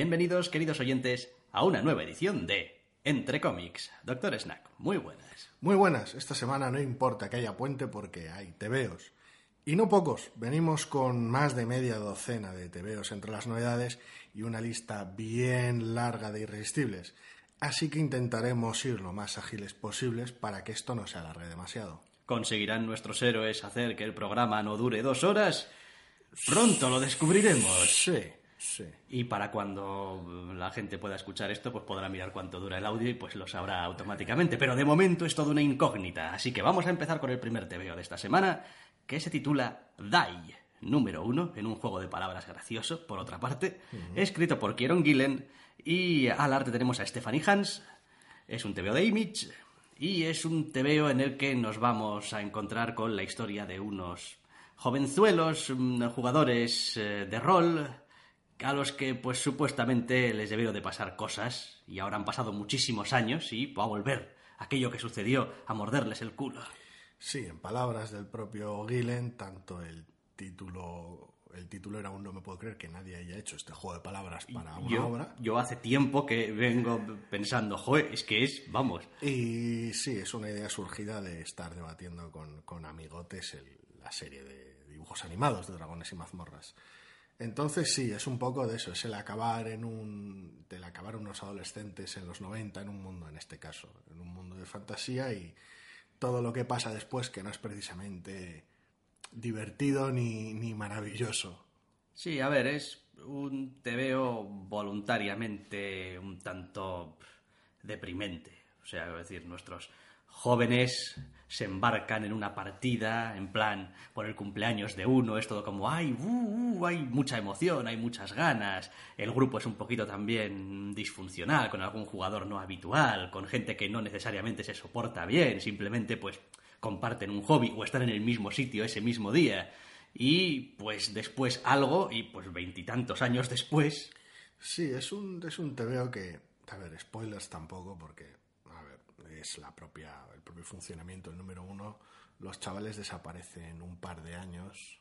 Bienvenidos, queridos oyentes, a una nueva edición de Entre cómics. Doctor Snack, muy buenas. Muy buenas. Esta semana no importa que haya puente porque hay tebeos. Y no pocos. Venimos con más de media docena de tebeos entre las novedades y una lista bien larga de irresistibles. Así que intentaremos ir lo más ágiles posibles para que esto no se alargue demasiado. ¿Conseguirán nuestros héroes hacer que el programa no dure dos horas? Pronto lo descubriremos. Sí, sí. Y para cuando la gente pueda escuchar esto, pues podrá mirar cuánto dura el audio y pues lo sabrá automáticamente. Pero de momento es toda una incógnita. Así que vamos a empezar con el primer TVO de esta semana, que se titula Die, número uno, en un juego de palabras gracioso, por otra parte, escrito por Kieron Gillen. Y al arte tenemos a Stephanie Hans. Es un TVO de Image. Y es un TVO en el que nos vamos a encontrar con la historia de unos jovenzuelos mm, jugadores eh, de rol a los que pues supuestamente les debieron de pasar cosas y ahora han pasado muchísimos años y va a volver aquello que sucedió a morderles el culo. Sí, en palabras del propio Gillen, tanto el título. El título era un no me puedo creer que nadie haya hecho este juego de palabras para una Yo, obra. yo hace tiempo que vengo pensando, joder, es que es, vamos, Y sí, es una idea surgida de estar debatiendo con, con amigotes el- la serie de dibujos animados de Dragones y Mazmorras. Entonces sí, es un poco de eso, es el acabar en un. el acabar unos adolescentes en los 90 en un mundo, en este caso, en un mundo de fantasía y todo lo que pasa después que no es precisamente divertido ni, ni maravilloso. Sí, a ver, es un TVO voluntariamente un tanto deprimente. O sea, es decir, nuestros jóvenes se embarcan en una partida, en plan, por el cumpleaños de uno, es todo como, ay, uh, uh, hay mucha emoción, hay muchas ganas, el grupo es un poquito también disfuncional, con algún jugador no habitual, con gente que no necesariamente se soporta bien, simplemente pues comparten un hobby o están en el mismo sitio ese mismo día. Y pues después algo, y pues veintitantos años después, Sí, es un, es un que, a ver, spoilers tampoco, porque, es la propia, el propio funcionamiento. El número uno, los chavales desaparecen un par de años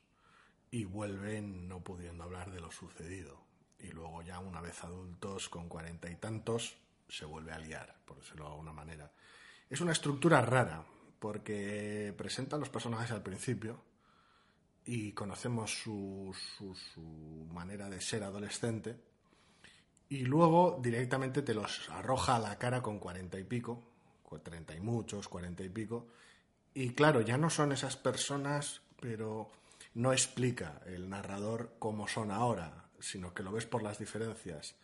y vuelven no pudiendo hablar de lo sucedido. Y luego ya una vez adultos, con cuarenta y tantos, se vuelve a liar, por decirlo de alguna manera. Es una estructura rara, porque presenta a los personajes al principio, y conocemos su, su, su manera de ser adolescente y luego directamente te los arroja a la cara con cuarenta y pico, treinta y muchos, cuarenta y pico, y claro, ya no son esas personas, pero no explica el narrador cómo son ahora, sino que lo ves por las diferencias,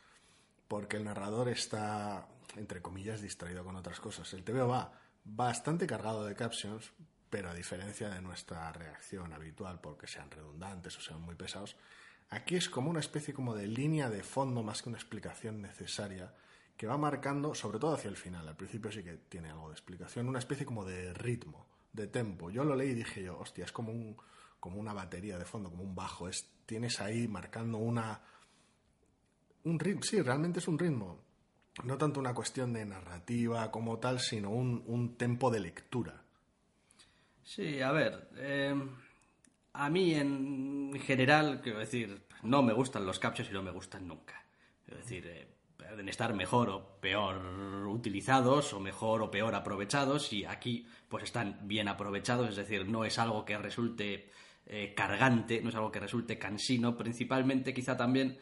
porque el narrador está, entre comillas, distraído con otras cosas. El TVO va bastante cargado de captions, pero a diferencia de nuestra reacción habitual, porque sean redundantes o sean muy pesados, aquí es como una especie como de línea de fondo más que una explicación necesaria que va marcando, sobre todo hacia el final, al principio sí que tiene algo de explicación, una especie como de ritmo, de tempo. Yo lo leí y dije yo, hostia, es como un como una batería de fondo, como un bajo, es tienes ahí marcando una un ritmo, sí, realmente es un ritmo. No tanto una cuestión de narrativa como tal, sino un, un tempo de lectura. Sí, a ver, eh, a mí en general, quiero decir, no me gustan los captchas y no me gustan nunca. Es decir, eh, pueden estar mejor o peor utilizados o mejor o peor aprovechados y aquí pues están bien aprovechados, es decir, no es algo que resulte eh, cargante, no es algo que resulte cansino, principalmente quizá también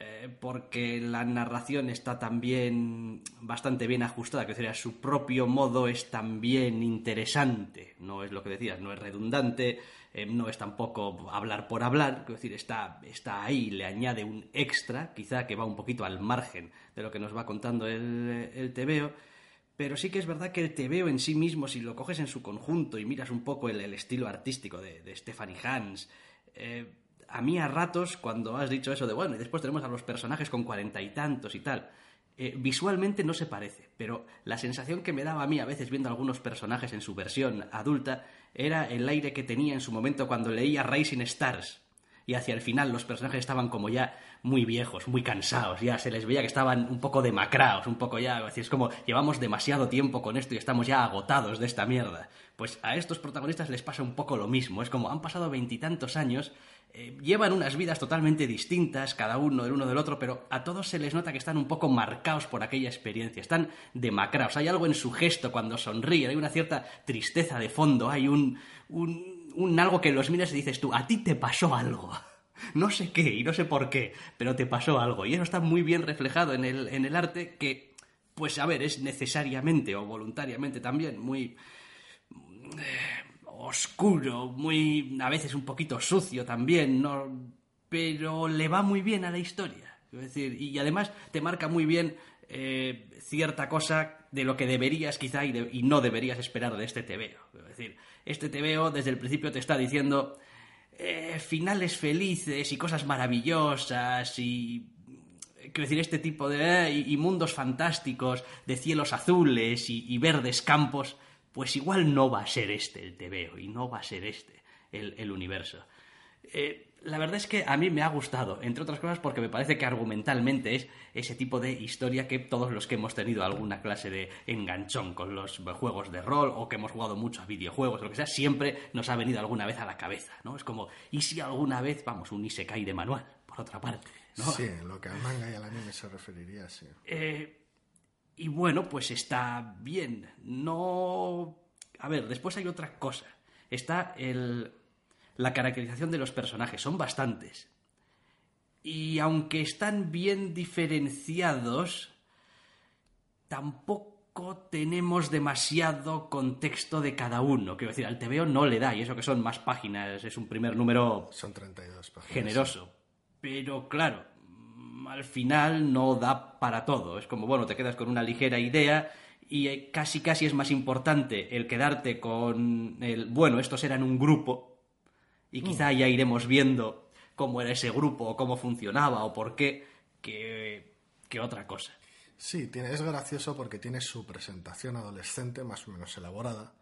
eh, porque la narración está también bastante bien ajustada, que decir, su propio modo es también interesante, no es lo que decías, no es redundante, eh, no es tampoco hablar por hablar, es decir, está, está ahí, le añade un extra, quizá que va un poquito al margen de lo que nos va contando el, el pero sí que es verdad que el TVO en sí mismo, si lo coges en su conjunto y miras un poco el, estilo artístico de, de Stephanie Hans, eh, a mí a ratos, cuando has dicho eso de, bueno, y después tenemos a los personajes con cuarenta y tantos y tal, eh, visualmente no se parece, pero la sensación que me daba a mí a veces viendo algunos personajes en su versión adulta era el aire que tenía en su momento cuando leía Rising Stars. Y hacia el final los personajes estaban como ya muy viejos, muy cansados, ya se les veía que estaban un poco demacrados, un poco ya, es como llevamos demasiado tiempo con esto y estamos ya agotados de esta mierda. Pues a estos protagonistas les pasa un poco lo mismo, es como han pasado veintitantos años eh, llevan unas vidas totalmente distintas, cada uno del uno del otro, pero a todos se les nota que están un poco marcados por aquella experiencia, están demacrados. Hay algo en su gesto cuando sonríe, hay una cierta tristeza de fondo, hay un, un, un algo que los miras y dices tú, a ti te pasó algo. No sé qué y no sé por qué, pero te pasó algo. Y eso está muy bien reflejado en el, en el arte que, pues a ver, es necesariamente o voluntariamente también muy oscuro, muy a veces un poquito sucio también, pero le va muy bien a la historia. Es decir, y además te marca muy bien eh, cierta cosa de lo que deberías quizá y, no deberías esperar de este TVO. Es decir, este TVO desde el principio te está diciendo eh, finales felices y cosas maravillosas y quiero decir, este tipo de... Eh, y, mundos fantásticos, de cielos azules y, verdes campos, pues igual no va a ser este el TVO y no va a ser este el, universo. Eh, la verdad es que a mí me ha gustado, entre otras cosas porque me parece que argumentalmente es ese tipo de historia que todos los que hemos tenido alguna clase de enganchón con los juegos de rol o que hemos jugado mucho a videojuegos o lo que sea, siempre nos ha venido alguna vez a la cabeza, ¿no? Es como, ¿y si alguna vez, vamos, un Isekai de manual, por otra parte? ¿no? Sí, lo que al manga y al anime se referiría, sí. Eh, y bueno, pues está bien. No. A ver, después hay otra cosa. Está el. La caracterización de los personajes. Son bastantes. Y aunque están bien diferenciados, tampoco tenemos demasiado contexto de cada uno. Quiero decir, al TVO no le da, y eso que son más páginas, es un primer número. Son 32 páginas. Generoso. Pero claro, al final no da para todo. Es como, bueno, te quedas con una ligera idea y casi casi es más importante el quedarte con el, bueno, estos eran un grupo y mm. quizá ya iremos viendo cómo era ese grupo o cómo funcionaba o por qué que, que otra cosa. Sí, tiene, es gracioso porque tienes su presentación adolescente más o menos elaborada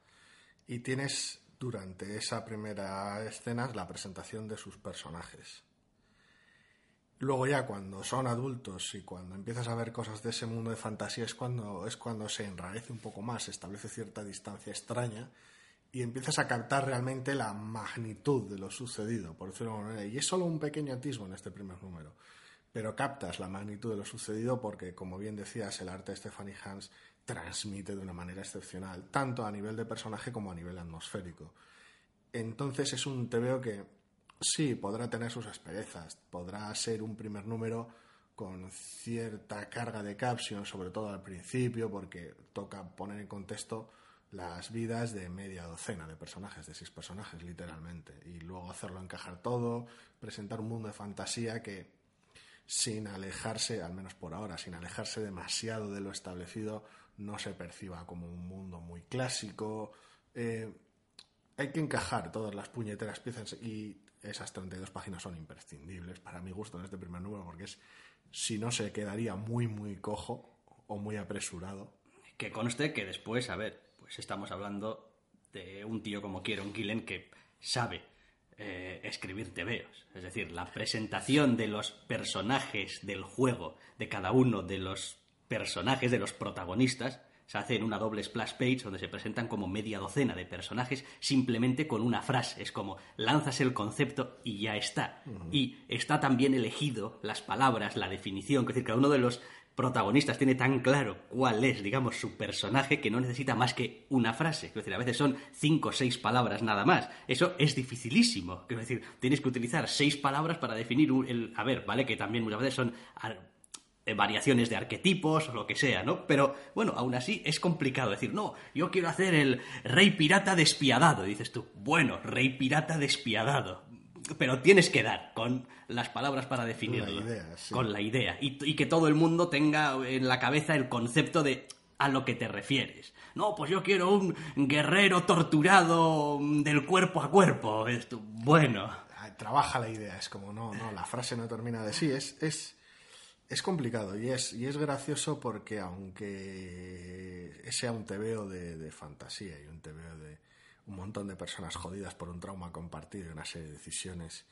y tienes durante esa primera escena la presentación de sus personajes. Luego ya cuando son adultos y cuando empiezas a ver cosas de ese mundo de fantasía es cuando, es cuando se enrarece un poco más, establece cierta distancia extraña y empiezas a captar realmente la magnitud de lo sucedido, por decirlo de alguna manera. Y es solo un pequeño atisbo en este primer número, pero captas la magnitud de lo sucedido porque, como bien decías, el arte de Stephanie Hans transmite de una manera excepcional, tanto a nivel de personaje como a nivel atmosférico. Entonces es un veo que Sí, podrá tener sus asperezas, podrá ser un primer número con cierta carga de caption, sobre todo al principio, porque toca poner en contexto las vidas de media docena de personajes, de seis personajes literalmente, y luego hacerlo encajar todo, presentar un mundo de fantasía que sin alejarse, al menos por ahora, sin alejarse demasiado de lo establecido, no se perciba como un mundo muy clásico. Eh, hay que encajar todas las puñeteras piezas y esas 32 páginas son imprescindibles para mi gusto en este primer número porque es si no se quedaría muy muy cojo o muy apresurado. Que conste que después, a ver, pues estamos hablando de un tío como Kieron Gillen que sabe eh, escribir tebeos. Es decir, la presentación de los personajes del juego, de cada uno de los personajes, de los protagonistas, se hace en una doble splash page donde se presentan como media docena de personajes simplemente con una frase. Es como lanzas el concepto y ya está. Y está también elegido las palabras, la definición. Es decir, cada uno de los protagonistas tiene tan claro cuál es, digamos, su personaje que no necesita más que una frase. Es decir, a veces son cinco o seis palabras nada más. Eso es dificilísimo. Es decir, tienes que utilizar seis palabras para definir el... A ver, ¿vale? Que también muchas veces son variaciones de arquetipos o lo que sea, ¿no? Pero bueno, aún así es complicado decir, no, yo quiero hacer el rey pirata despiadado. Y dices tú, bueno, rey pirata despiadado. Pero tienes que dar con las palabras para definirlo. Con la idea, Con la idea. Y, que todo el mundo tenga en la cabeza el concepto de a lo que te refieres. No, pues yo quiero un guerrero torturado del cuerpo a cuerpo. Esto, bueno. Trabaja la idea, es como, no, no, la frase no termina de sí, es, es Es complicado y es, y es gracioso porque aunque sea un tebeo de, de fantasía y un tebeo de un montón de personas jodidas por un trauma compartido y una serie de decisiones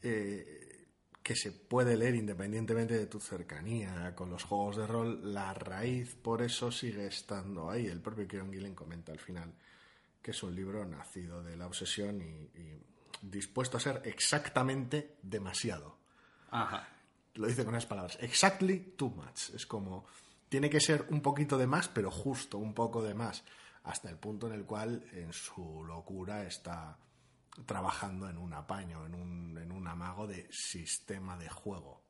eh, que se puede leer independientemente de tu cercanía con los juegos de rol, la raíz por eso sigue estando ahí. El propio Kieron Gillen comenta al final que es un libro nacido de la obsesión y, dispuesto a ser exactamente demasiado. Ajá. Lo dice con esas palabras, exactly too much. Es como, tiene que ser un poquito de más, pero justo un poco de más, hasta el punto en el cual en su locura está trabajando en un apaño, en un, en un amago de sistema de juego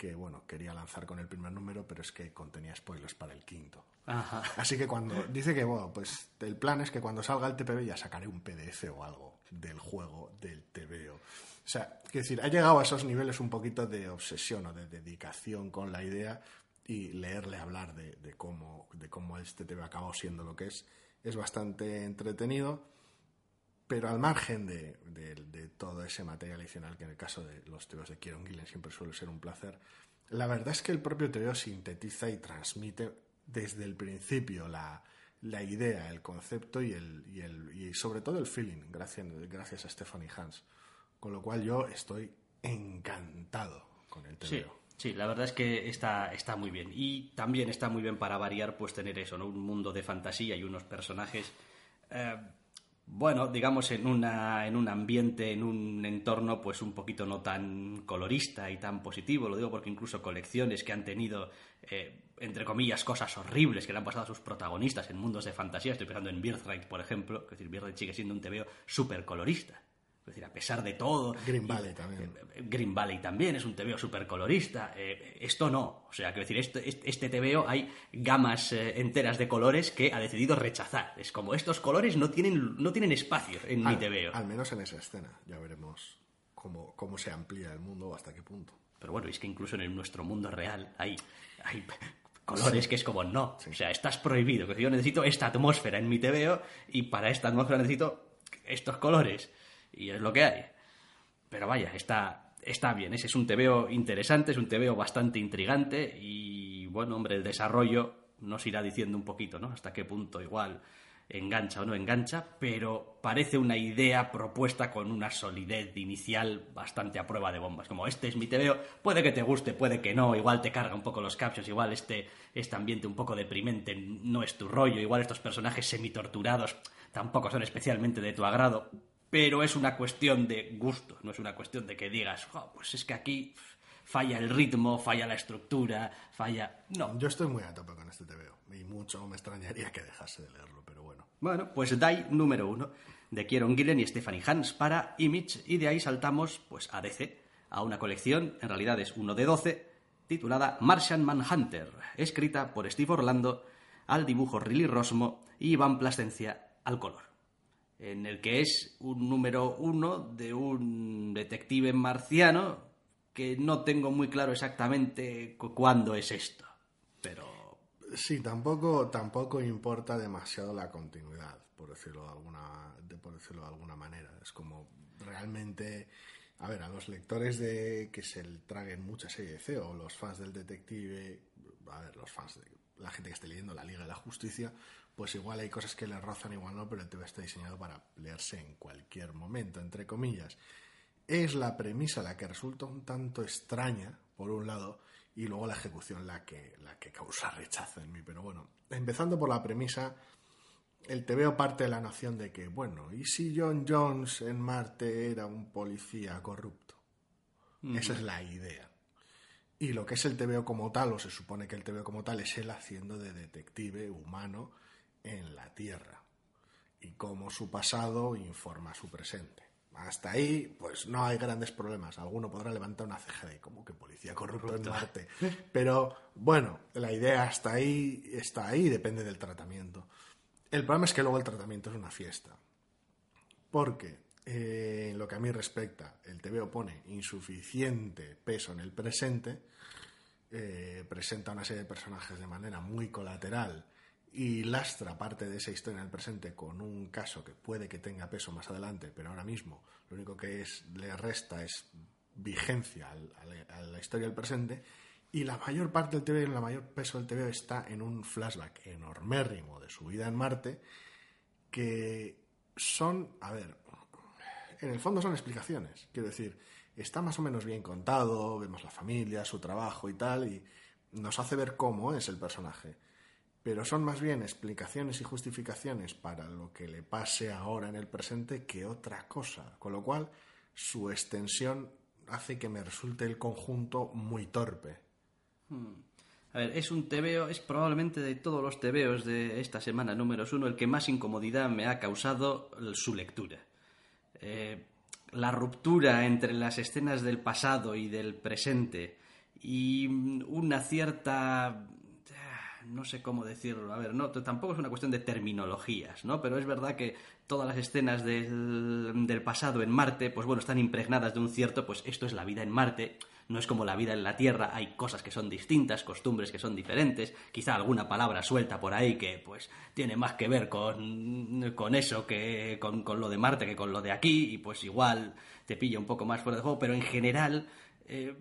que bueno, quería lanzar con el primer número, pero es que contenía spoilers para el quinto. Ajá. Así que cuando dice que bueno, pues el plan es que cuando salga el TPB ya sacaré un PDF o algo del juego del TVO. O sea, es decir, ha llegado a esos niveles un poquito de obsesión o de dedicación con la idea y leerle hablar de, de cómo, de cómo este TV acabado siendo lo que es, es bastante entretenido pero al margen de, todo ese material adicional, que en el caso de los teos de Kieron Gillen siempre suele ser un placer, la verdad es que el propio teo sintetiza y transmite desde el principio la, idea, el concepto y, el, y, el, y sobre todo el feeling, gracias, gracias a Stephanie Hans. Con lo cual yo estoy encantado con el teo. Sí. la verdad es que está, está muy bien. Y también está muy bien para variar, pues tener eso, ¿no? Un mundo de fantasía y unos personajes eh, bueno, digamos, en, una, en un ambiente, en un entorno, pues un poquito no tan colorista y tan positivo. Lo digo porque incluso colecciones que han tenido, eh, entre comillas, cosas horribles que le han pasado a sus protagonistas en mundos de fantasía. Estoy pensando en Birthright, por ejemplo. Es decir, Birthright sigue siendo un TVO súper colorista. Es decir, a pesar de todo. Green Valley también. Eh, Green Valley también es un TVO súper colorista. Eh, esto no. O sea, quiero decir, este, este, TVO hay gamas eh, enteras de colores que ha decidido rechazar. Es como estos colores no tienen, no tienen espacio en mi TVO. Al menos en esa escena. Ya veremos cómo, cómo se amplía el mundo o hasta qué punto. Pero bueno, es que incluso en nuestro mundo real hay, hay colores que es como no. O sea, estás prohibido. Que yo necesito esta atmósfera en mi TVO y para esta atmósfera necesito estos colores y es lo que hay. Pero vaya, está, está bien. Ese es un tebeo interesante, es un tebeo bastante intrigante y bueno, hombre, el desarrollo nos irá diciendo un poquito, ¿no? Hasta qué punto igual engancha o no engancha, pero parece una idea propuesta con una solidez inicial bastante a prueba de bombas. Como este es mi tebeo, puede que te guste, puede que no, igual te carga un poco los captions, igual este, este ambiente un poco deprimente no es tu rollo, igual estos personajes semi-torturados tampoco son especialmente de tu agrado, pero es una cuestión de gusto, no es una cuestión de que digas, pues es que aquí falla el ritmo, falla la estructura, falla... No. Yo estoy muy a tope con este TVO y mucho me extrañaría que dejase de leerlo, pero bueno. Bueno, pues Die número uno de Kieron Gillen y Stephanie Hans para Image y de ahí saltamos pues a DC, a una colección, en realidad es uno de 12, titulada Martian Manhunter, escrita por Steve Orlando, al dibujo Riley Rosmo y Iván Plasencia al color en el que es un número uno de un detective marciano que no tengo muy claro exactamente cuándo es esto, pero... Sí, tampoco, tampoco importa demasiado la continuidad, por decirlo de alguna, por decirlo de alguna manera. Es como realmente... A ver, a los lectores de que se traguen mucha serie de C o los fans del detective, a ver, los fans de la gente que esté leyendo la Liga de la Justicia, pues igual hay cosas que le rozan, igual no, pero el TV está diseñado para leerse en cualquier momento, entre comillas. Es la premisa la que resulta un tanto extraña, por un lado, y luego la ejecución la que, la que causa rechazo en mí. Pero bueno, empezando por la premisa, el TVO parte de la noción de que, bueno, ¿y si John Jones en Marte era un policía corrupto? Esa es la idea. Y lo que es el TVO como tal, o se supone que el TVO como tal, es él haciendo de detective humano en la Tierra y cómo su pasado informa su presente. Hasta ahí, pues no hay grandes problemas. Alguno podrá levantar una ceja de como que policía corrupto en Marte. Pero bueno, la idea hasta ahí está ahí, depende del tratamiento. El problema es que luego el tratamiento es una fiesta. Porque, eh, en lo que a mí respecta, el TVO pone insuficiente peso en el presente, eh, presenta una serie de personajes de manera muy colateral y lastra parte de esa historia en el presente con un caso que puede que tenga peso más adelante, pero ahora mismo lo único que es, le resta es vigencia a la historia del presente Y la mayor parte del TV, la mayor peso del TV está en un flashback enormérrimo de su vida en Marte, que son, a ver, en el fondo son explicaciones. Quiero decir, está más o menos bien contado, vemos la familia, su trabajo y tal, y nos hace ver cómo es el personaje. Pero son más bien explicaciones y justificaciones para lo que le pase ahora en el presente que otra cosa. Con lo cual, su extensión hace que me resulte el conjunto muy torpe. A ver, es un tebeo, es probablemente de todos los tebeos de esta semana números uno el que más incomodidad me ha causado su lectura. Eh, la ruptura entre las escenas del pasado y del presente y una cierta no sé cómo decirlo, a ver, no, tampoco es una cuestión de terminologías, ¿no? Pero es verdad que todas las escenas del, del, pasado en Marte, pues bueno, están impregnadas de un cierto, pues esto es la vida en Marte, no es como la vida en la Tierra, hay cosas que son distintas, costumbres que son diferentes, quizá alguna palabra suelta por ahí que pues tiene más que ver con, con eso que con, con, lo de Marte que con lo de aquí y pues igual te pilla un poco más fuera de juego, pero en general eh,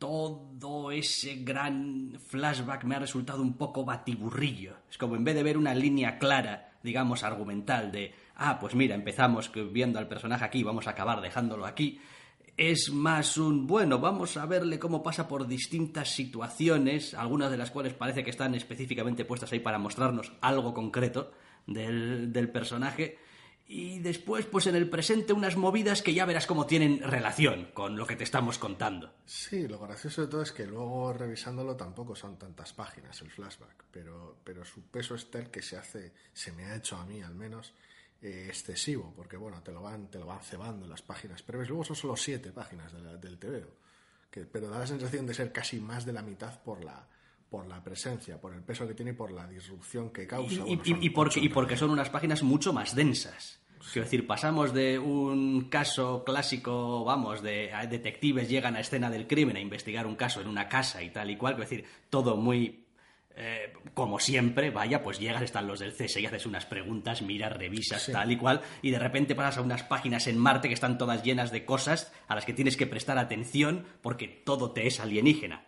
todo ese gran flashback me ha resultado un poco batiburrillo. Es como en vez de ver una línea clara, digamos, argumental de, ah, pues mira, empezamos viendo al personaje aquí, vamos a acabar dejándolo aquí, es más un, bueno, vamos a verle cómo pasa por distintas situaciones, algunas de las cuales parece que están específicamente puestas ahí para mostrarnos algo concreto del, del personaje. Y después, pues en el presente, unas movidas que ya verás cómo tienen relación con lo que te estamos contando. Sí, lo gracioso de todo es que luego revisándolo tampoco son tantas páginas el flashback, pero, pero su peso es tal que se hace, se me ha hecho a mí al menos, eh, excesivo, porque bueno, te lo van, te lo van cebando las páginas pero Luego son solo siete páginas del TVO, que, pero da la sensación de ser casi más de la mitad por la, por la presencia, por el peso que tiene y por la disrupción que causa. Y, y, porque, y porque son unas páginas mucho más densas. Quiero decir, pasamos de un caso clásico, vamos, de detectives llegan a escena del crimen a investigar un caso en una casa y tal y cual, quiero decir, todo muy eh, como siempre, vaya, pues llegas, están los del CS y haces unas preguntas, miras, revisas, tal y cual, y de repente pasas a unas páginas en Marte que están todas llenas de cosas a las que tienes que prestar atención porque todo te es alienígena.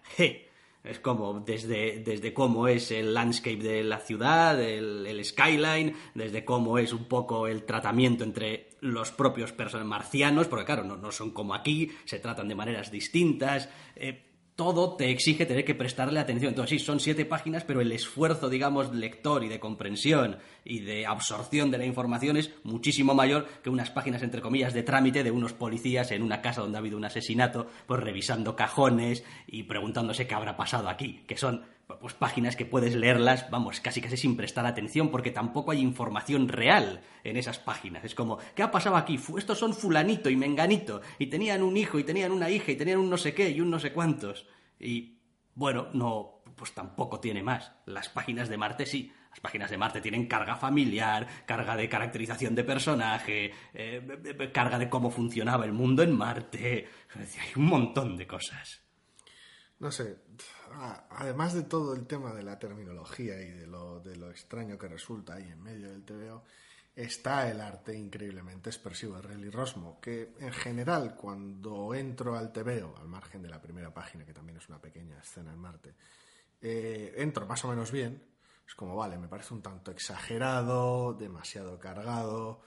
Es como desde, desde cómo es el landscape de la ciudad, el, skyline, desde cómo es un poco el tratamiento entre los propios marcianos, porque claro, no, no son como aquí, se tratan de maneras distintas. Eh, todo te exige tener que prestarle atención. Entonces, sí, son siete páginas, pero el esfuerzo, digamos, lector y de comprensión y de absorción de la información es muchísimo mayor que unas páginas, entre comillas, de trámite de unos policías en una casa donde ha habido un asesinato, pues revisando cajones y preguntándose qué habrá pasado aquí, que son pues páginas que puedes leerlas, vamos, casi casi sin prestar atención, porque tampoco hay información real en esas páginas. Es como, ¿qué ha pasado aquí? Estos son fulanito y menganito, y tenían un hijo, y tenían una hija, y tenían un no sé qué, y un no sé cuántos. Y, bueno, no, pues tampoco tiene más. Las páginas de Marte sí. Las páginas de Marte tienen carga familiar, carga de caracterización de personaje, eh, carga de cómo funcionaba el mundo en Marte. Hay un montón de cosas. No sé, además de todo el tema de la terminología y de lo, de lo extraño que resulta ahí en medio del TVO, está el arte increíblemente expresivo de Relly Rosmo, que en general cuando entro al TVO, al margen de la primera página, que también es una pequeña escena en Marte, eh, entro más o menos bien, es como, vale, me parece un tanto exagerado, demasiado cargado,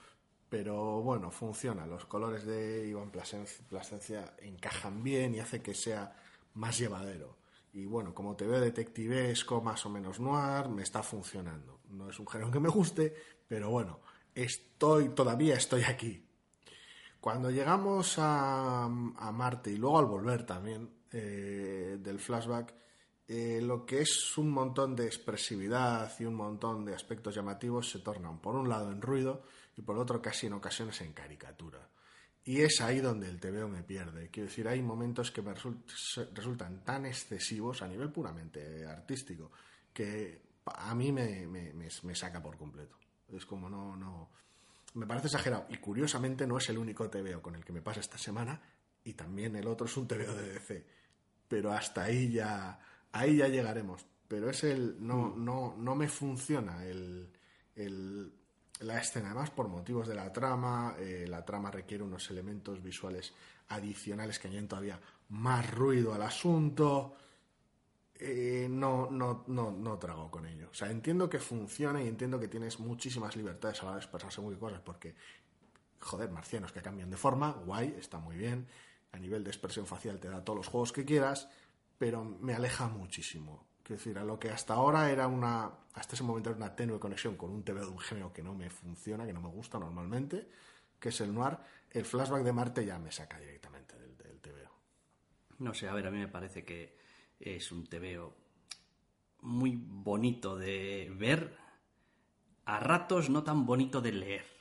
pero bueno, funciona. Los colores de Iván Plasencia encajan bien y hace que sea más llevadero. Y bueno, como te veo detectivesco, más o menos noir, me está funcionando. No es un género que me guste, pero bueno, estoy, todavía estoy aquí. Cuando llegamos a, Marte y luego al volver también eh, del flashback, eh, lo que es un montón de expresividad y un montón de aspectos llamativos se tornan por un lado en ruido y por otro casi en ocasiones en caricatura. Y es ahí donde el TVO me pierde. Quiero decir, hay momentos que me resultan tan excesivos a nivel puramente artístico que a mí me, me, saca por completo. Es como no, no. Me parece exagerado. Y curiosamente no es el único TVO con el que me pasa esta semana. Y también el otro es un TVO de DC. Pero hasta ahí ya. Ahí ya llegaremos. Pero es el. No, mm. no, no me funciona el, el la escena, además por motivos de la trama, eh, la trama requiere unos elementos visuales adicionales que añaden todavía más ruido al asunto. eh, no, no, no, no trago con ello. O sea, entiendo que funciona y entiendo que tienes muchísimas libertades a la hora de expresar según qué cosas, porque, joder, marcianos que cambian de forma, guay, está muy bien. A nivel de expresión facial te da todos los juegos que quieras, pero me aleja muchísimo. Quiero decir, a lo que hasta ahora era una, hasta ese momento era una tenue conexión con un TV de un género que no me funciona, que no me gusta normalmente, que es el noir, el flashback de Marte ya me saca directamente del, del. No sé, a ver, a mí me parece que es un TVO muy bonito de ver, a ratos no tan bonito de leer.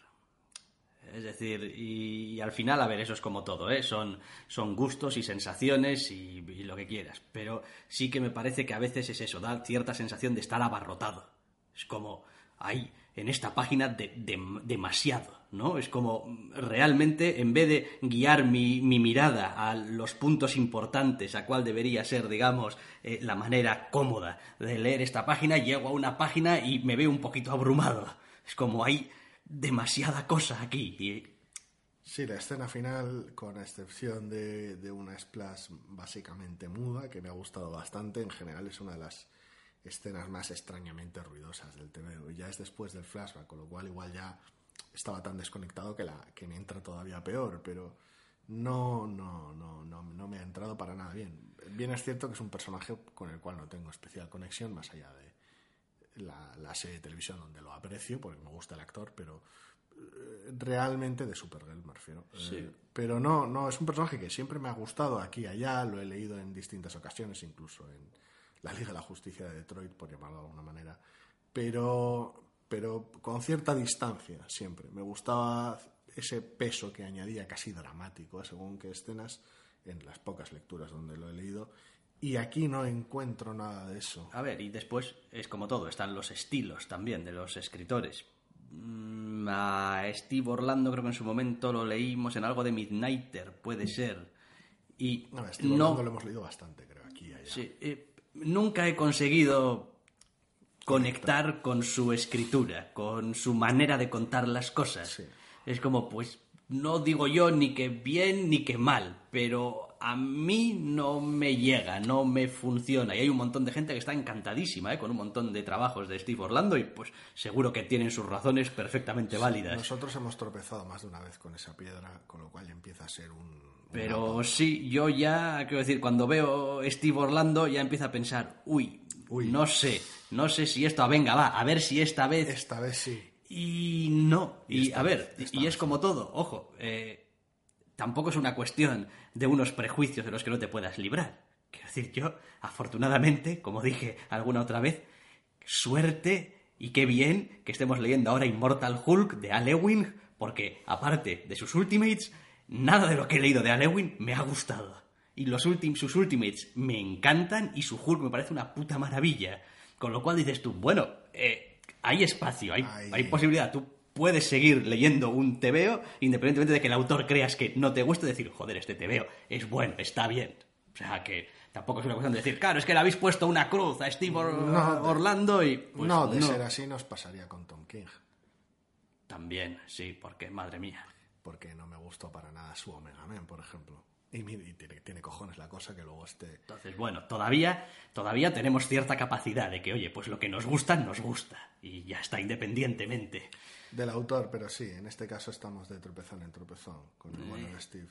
Es decir, y, al final, a ver, eso es como todo, ¿eh? Son, son gustos y sensaciones y, lo que quieras. Pero sí que me parece que a veces es eso, da cierta sensación de estar abarrotado. Es como, hay en esta página de, de- demasiado, ¿no? Es como realmente, en vez de guiar mi, mi mirada a los puntos importantes, a cuál debería ser, digamos, eh, la manera cómoda de leer esta página, llego a una página y me veo un poquito abrumado. Es como hay demasiada cosa aquí. Y Sí, la escena final, con excepción de, de una splash básicamente muda, que me ha gustado bastante, en general es una de las escenas más extrañamente ruidosas del TV. Ya es después del flashback, con lo cual igual ya estaba tan desconectado que, la, que me entra todavía peor, pero no, no, no, no, no me ha entrado para nada bien. Bien es cierto que es un personaje con el cual no tengo especial conexión, más allá de la, la serie de televisión donde lo aprecio, porque me gusta el actor, pero eh, realmente de Supergirl me refiero. Sí. Eh, pero no, no, es un personaje que siempre me ha gustado aquí y allá, lo he leído en distintas ocasiones, incluso en la Liga de la Justicia de Detroit, por llamarlo de alguna manera, pero, pero con cierta distancia siempre. Me gustaba ese peso que añadía casi dramático a según qué escenas en las pocas lecturas donde lo he leído. Y aquí no encuentro nada de eso. A ver, y después es como todo, están los estilos también de los escritores. Mm, A Steve Orlando creo que en su momento lo leímos en algo de Midnighter, puede ser. Y No, Steve Orlando lo hemos leído bastante, creo, aquí y allá. Sí, eh, nunca he conseguido conectar con su escritura, con su manera de contar las cosas. Sí. Es como, pues, no digo yo ni que bien ni que mal, pero a mí no me llega, no me funciona. Y hay un montón de gente que está encantadísima ¿eh? con un montón de trabajos de Steve Orlando y pues seguro que tienen sus razones perfectamente válidas. Nosotros hemos tropezado más de una vez con esa piedra, con lo cual ya empieza a ser un... un Pero sí, yo ya, quiero decir, cuando veo Steve Orlando ya empiezo a pensar, uy, Uy. no sé, no sé si esto, venga, va, a ver si esta vez... Esta vez sí. Y no, y, esta a ver, esta y es como todo, ojo, eh, tampoco es una cuestión de unos prejuicios de los que no te puedas librar. Quiero decir, yo, afortunadamente, como dije alguna otra vez, suerte y qué bien que estemos leyendo ahora Immortal Hulk de Al Ewing, porque aparte de sus Ultimates, nada de lo que he leído de Al Ewing me ha gustado. Y los ultim- sus Ultimates me encantan y su Hulk me parece una puta maravilla. Con lo cual dices tú, bueno, eh, hay espacio, hay, posibilidad. Tú puedes seguir leyendo un TVO independientemente de que el autor creas que no te guste, decir, joder, este TVO es bueno, está bien. O sea, que tampoco es una cuestión de decir, claro, es que le habéis puesto una cruz a Steve Or- No, de- Orlando y... pues, no, de ser así nos pasaría con Tom King, También, sí, porque, madre mía. porque no me gustó para nada su Omega Man, por ejemplo. Y, y tiene, tiene cojones la cosa que luego esté... Entonces, bueno, todavía, todavía tenemos cierta capacidad de que, oye, pues lo que nos gusta, nos gusta. Y ya está, independientemente. Del autor, pero sí, en este caso estamos de tropezón en tropezón con el bueno de Steve.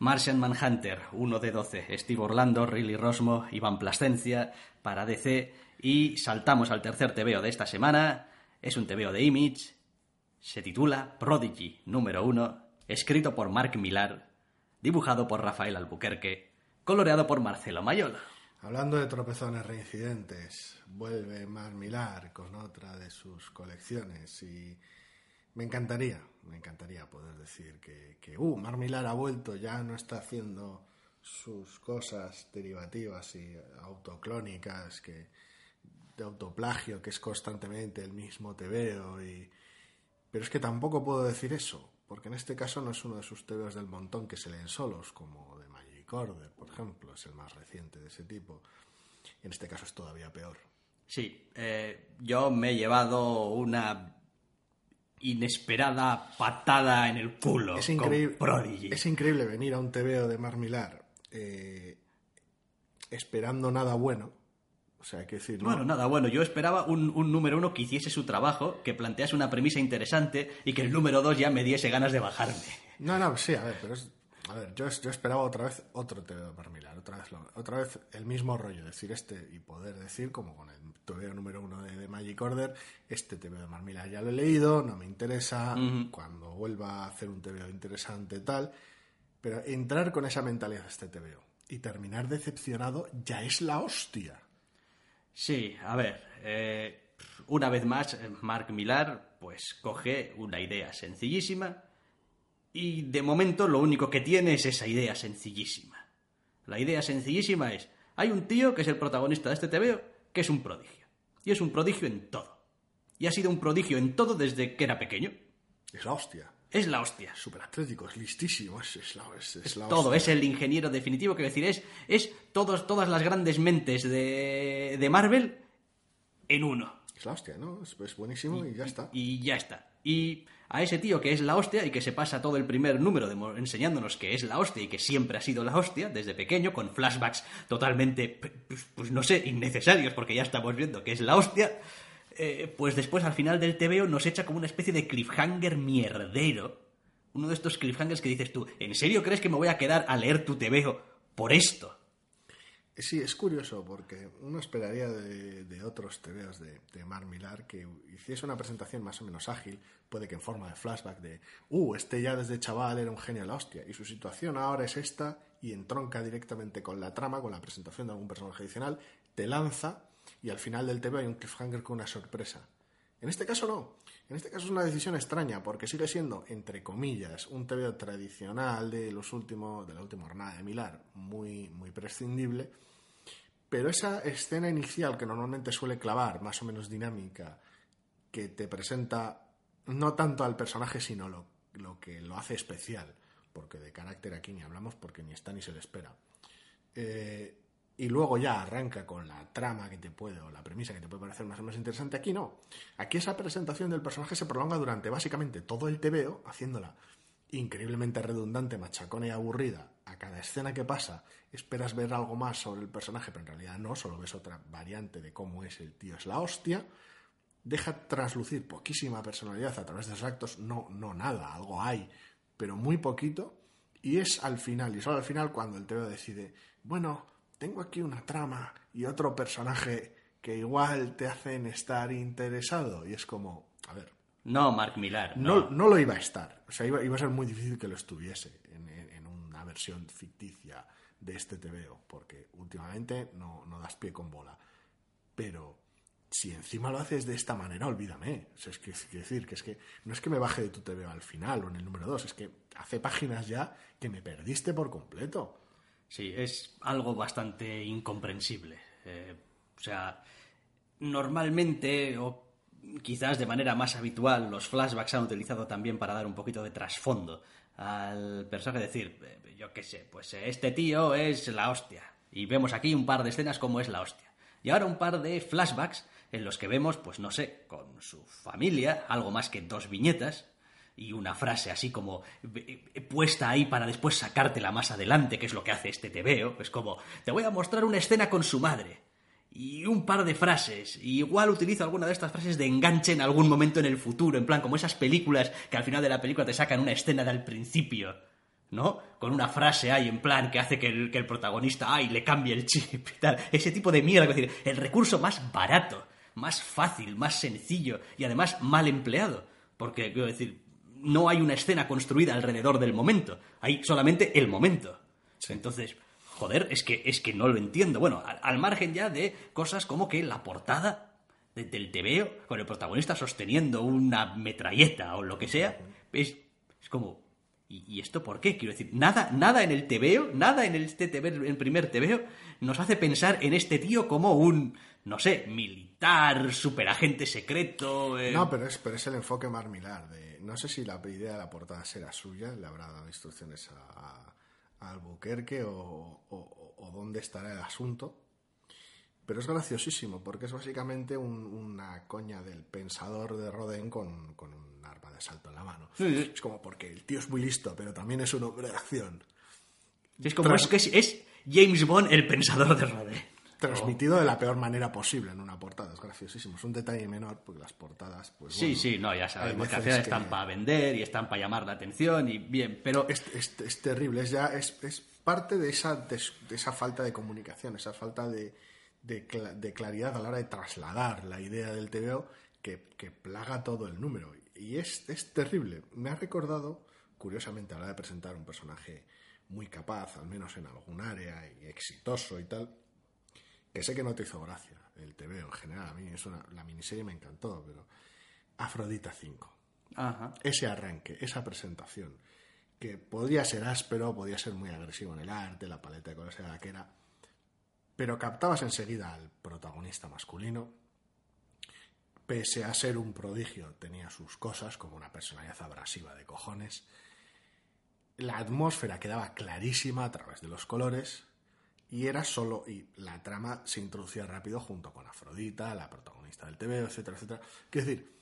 Martian Manhunter, 1 de 12. Steve Orlando, Riley Rosmo, Iván Plascencia, para DC. Y saltamos al tercer TVO de esta semana. Es un TVO de Image. Se titula Prodigy número 1. Escrito por Mark Millar. Dibujado por Rafael Albuquerque. Coloreado por Marcelo Mayola. Hablando de tropezones reincidentes, vuelve Mar Millar con otra de sus colecciones y me encantaría, me encantaría poder decir que, que uh, Mar Millar ha vuelto, ya no está haciendo sus cosas derivativas y autoclónicas, que de autoplagio, que es constantemente el mismo tebeo y pero es que tampoco puedo decir eso, porque en este caso no es uno de sus tebeos del montón que se leen solos, como de Magic Order, por ejemplo, es el más reciente de ese tipo. En este caso es todavía peor. Sí, eh, yo me he llevado una inesperada patada en el culo Es con increíble, Prodigy. es increíble venir a un tebeo de Mar Millar eh, esperando nada bueno sea, que. ¿no? Bueno, nada, bueno, yo esperaba un, un número uno que hiciese su trabajo, que plantease una premisa interesante y que el número dos ya me diese ganas de bajarme. No, no, sí, a ver, pero es... A ver, yo, yo esperaba otra vez otro TVO Marmilar, otra vez, lo- otra vez el mismo rollo, decir este y poder decir, como con el TVO número uno de, de Magic Order, este TVO de Marmilar ya lo he leído, no me interesa, cuando vuelva a hacer un TVO interesante tal, pero entrar con esa mentalidad a este TVO y terminar decepcionado ya es la hostia. Sí, a ver, eh, una vez más, Mark Millar, pues coge una idea sencillísima y de momento lo único que tiene es esa idea sencillísima. La idea sencillísima es, hay un tío que es el protagonista de este TVO que es un prodigio. Y es un prodigio en todo. Y ha sido un prodigio en todo desde que era pequeño. Es la hostia. Es la hostia. Súper atlético, es listísimo, es, es la, es, es la Todo, hostia. es el ingeniero definitivo, quiero decir, es, es todos, todas las grandes mentes de, de Marvel en uno. Es la hostia, ¿no? Es, buenísimo y ya está. Y ya está. Y a ese tío que es la hostia y que se pasa todo el primer número demo- enseñándonos que es la hostia y que siempre ha sido la hostia desde pequeño, con flashbacks totalmente, pues, pues no sé, innecesarios, porque ya estamos viendo que es la hostia, eh, pues después al final del TVO nos echa como una especie de cliffhanger mierdero. Uno de estos cliffhangers que dices tú, ¿en serio crees que me voy a quedar a leer tu TVO por esto? Sí, es curioso porque uno esperaría de, otros TVOs de, de Mar Millar que hiciese una presentación más o menos ágil, puede que en forma de flashback de, uh, este ya desde chaval era un genio de la hostia y su situación ahora es esta y entronca directamente con la trama, con la presentación de algún personaje adicional, te lanza y al final del TVO hay un cliffhanger con una sorpresa. En este caso no. En este caso es una decisión extraña porque sigue siendo, entre comillas, un TVO tradicional de los últimos, de la última jornada de Millar, muy, muy prescindible. Pero esa escena inicial que normalmente suele clavar, más o menos dinámica, que te presenta no tanto al personaje, sino lo, lo que lo hace especial, porque de carácter aquí ni hablamos porque ni está ni se le espera. Eh, y luego ya arranca con la trama que te puede, o la premisa que te puede parecer más o menos interesante. Aquí no. Aquí esa presentación del personaje se prolonga durante básicamente todo el TVO, haciéndola increíblemente redundante, machacona y aburrida. A cada escena que pasa esperas ver algo más sobre el personaje, pero en realidad no, solo ves otra variante de cómo es el tío, es la hostia. Deja traslucir poquísima personalidad a través de sus actos, no, no nada, algo hay, pero muy poquito. Y es al final, y solo al final, cuando el TVO decide, bueno, tengo aquí una trama y otro personaje que igual te hacen estar interesado. Y es como, a ver, No, Mark Millar. no, no lo iba a estar. O sea, iba, iba a ser muy difícil que lo estuviese en, una versión ficticia de este TVO, porque últimamente no, no das pie con bola. Pero si encima lo haces de esta manera, olvídame. O sea, es que, es decir que es que no es que me baje de tu TVO al final o en el número 2, es que hace páginas ya que me perdiste por completo. Sí, es algo bastante incomprensible. Eh, o sea, normalmente, o quizás de manera más habitual, los flashbacks se han utilizado también para dar un poquito de trasfondo al personaje. Decir, eh, yo qué sé, pues eh, este tío es la hostia. Y vemos aquí un par de escenas como es la hostia. Y ahora un par de flashbacks en los que vemos, pues no sé, con su familia, algo más que dos viñetas, y una frase así como eh, eh, puesta ahí para después sacártela más adelante, que es lo que hace este TVO. Es como, te voy a mostrar una escena con su madre. Y un par de frases. Y igual utilizo alguna de estas frases de enganche en algún momento en el futuro. En plan, como esas películas que al final de la película te sacan una escena del principio. ¿No? Con una frase ahí en plan que hace que el, que el protagonista, ay, le cambie el chip y tal. Ese tipo de mierda. Es decir, el recurso más barato, más fácil, más sencillo y además mal empleado. Porque, quiero decir, no hay una escena construida alrededor del momento. Hay solamente el momento. Entonces, joder, es que, es que no lo entiendo. Bueno, al, al margen ya de cosas como que la portada de- del TVO, con el protagonista sosteniendo una metralleta o lo que sea, es, es como... ¿y, esto por qué? Quiero decir, nada, nada en el TVO, nada en este TV, el primer TVO, nos hace pensar en este tío como un, no sé, militar, superagente secreto... eh, No, pero es, pero es el enfoque más milar. De, no sé si la idea de la portada será suya, le habrá dado instrucciones a, a- Albuquerque o, dónde estará el asunto. Pero es graciosísimo porque es básicamente un- una coña del pensador de Roden con, con un de asalto en la mano. Es como porque el tío es muy listo, pero también es un hombre de acción. Es como Tras- es, que es, es James Bond el pensador de Rodin. transmitido de la peor manera posible en una portada. Es graciosísimo. Es un detalle menor porque las portadas, pues. Sí, bueno, sí, no, ya sabemos que al final están que- para vender y están para llamar la atención y bien, pero Es, es- es terrible, es ya es, es parte de esa, de, de esa falta de comunicación, esa falta de, de, cla- de claridad a la hora de trasladar la idea del TVO que, que plaga todo el número. Y es, es terrible. Me ha recordado, curiosamente, a la hora de presentar un personaje muy capaz, al menos en algún área, y exitoso y tal, que sé que no te hizo gracia el TVO en general. A mí es una, la miniserie me encantó, pero Afrodita 5 Ajá. ese arranque, esa presentación, que podía ser áspero, podía ser muy agresivo en el arte, la paleta de colores era la que era, pero captabas enseguida al protagonista masculino. Pese a ser un prodigio, tenía sus cosas, como una personalidad abrasiva de cojones. La atmósfera quedaba clarísima a través de los colores y era solo y la trama se introducía rápido junto con Afrodita, la protagonista del TV, etcétera, etcétera. Quiero decir,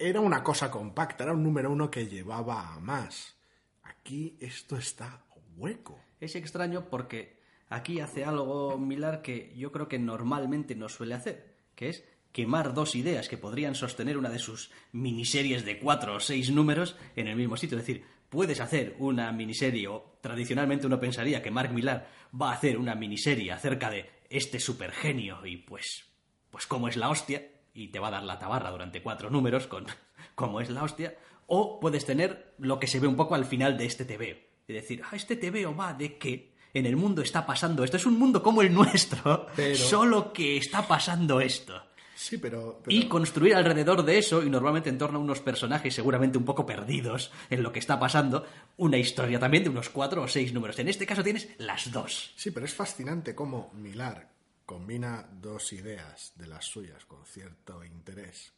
era una cosa compacta, era un número uno que llevaba a más. Aquí esto está hueco. Es extraño porque aquí hace algo Milar que yo creo que normalmente no suele hacer, que es quemar dos ideas que podrían sostener una de sus miniseries de cuatro o seis números en el mismo sitio. Es decir, puedes hacer una miniserie, o tradicionalmente uno pensaría que Mark Millar va a hacer una miniserie acerca de este supergenio y pues, pues cómo es la hostia, y te va a dar la tabarra durante cuatro números con cómo es la hostia, o puedes tener lo que se ve un poco al final de este TVO. Es decir, ah, este TVO va de que en el mundo está pasando esto. Es un mundo como el nuestro, Pero- solo que está pasando esto. Sí, pero... pero- Y construir alrededor de eso, y normalmente en torno a unos personajes seguramente un poco perdidos en lo que está pasando, una historia también de unos cuatro o seis números. En este caso tienes las dos. Sí, pero es fascinante cómo Milar combina dos ideas de las suyas con cierto interés,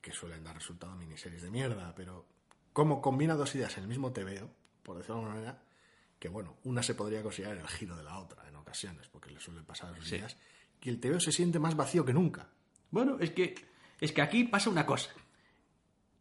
que suelen dar resultado miniseries de mierda, pero cómo combina dos ideas en el mismo TVO, por decirlo de alguna manera, que bueno, una se podría considerar el giro de la otra en ocasiones, porque le suele pasar a sus Sí. ideas, y el TVO se siente más vacío que nunca. Bueno, es que, es que aquí pasa una cosa.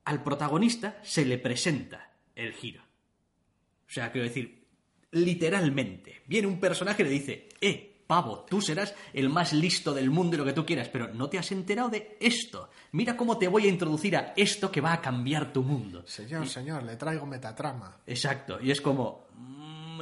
Al protagonista se le presenta el giro. O sea, quiero decir, literalmente. Viene un personaje y le dice, eh, pavo, tú serás el más listo del mundo y lo que tú quieras, pero no te has enterado de esto. Mira cómo te voy a introducir a esto que va a cambiar tu mundo. Señor, señor, le traigo metatrama. Exacto, y es como...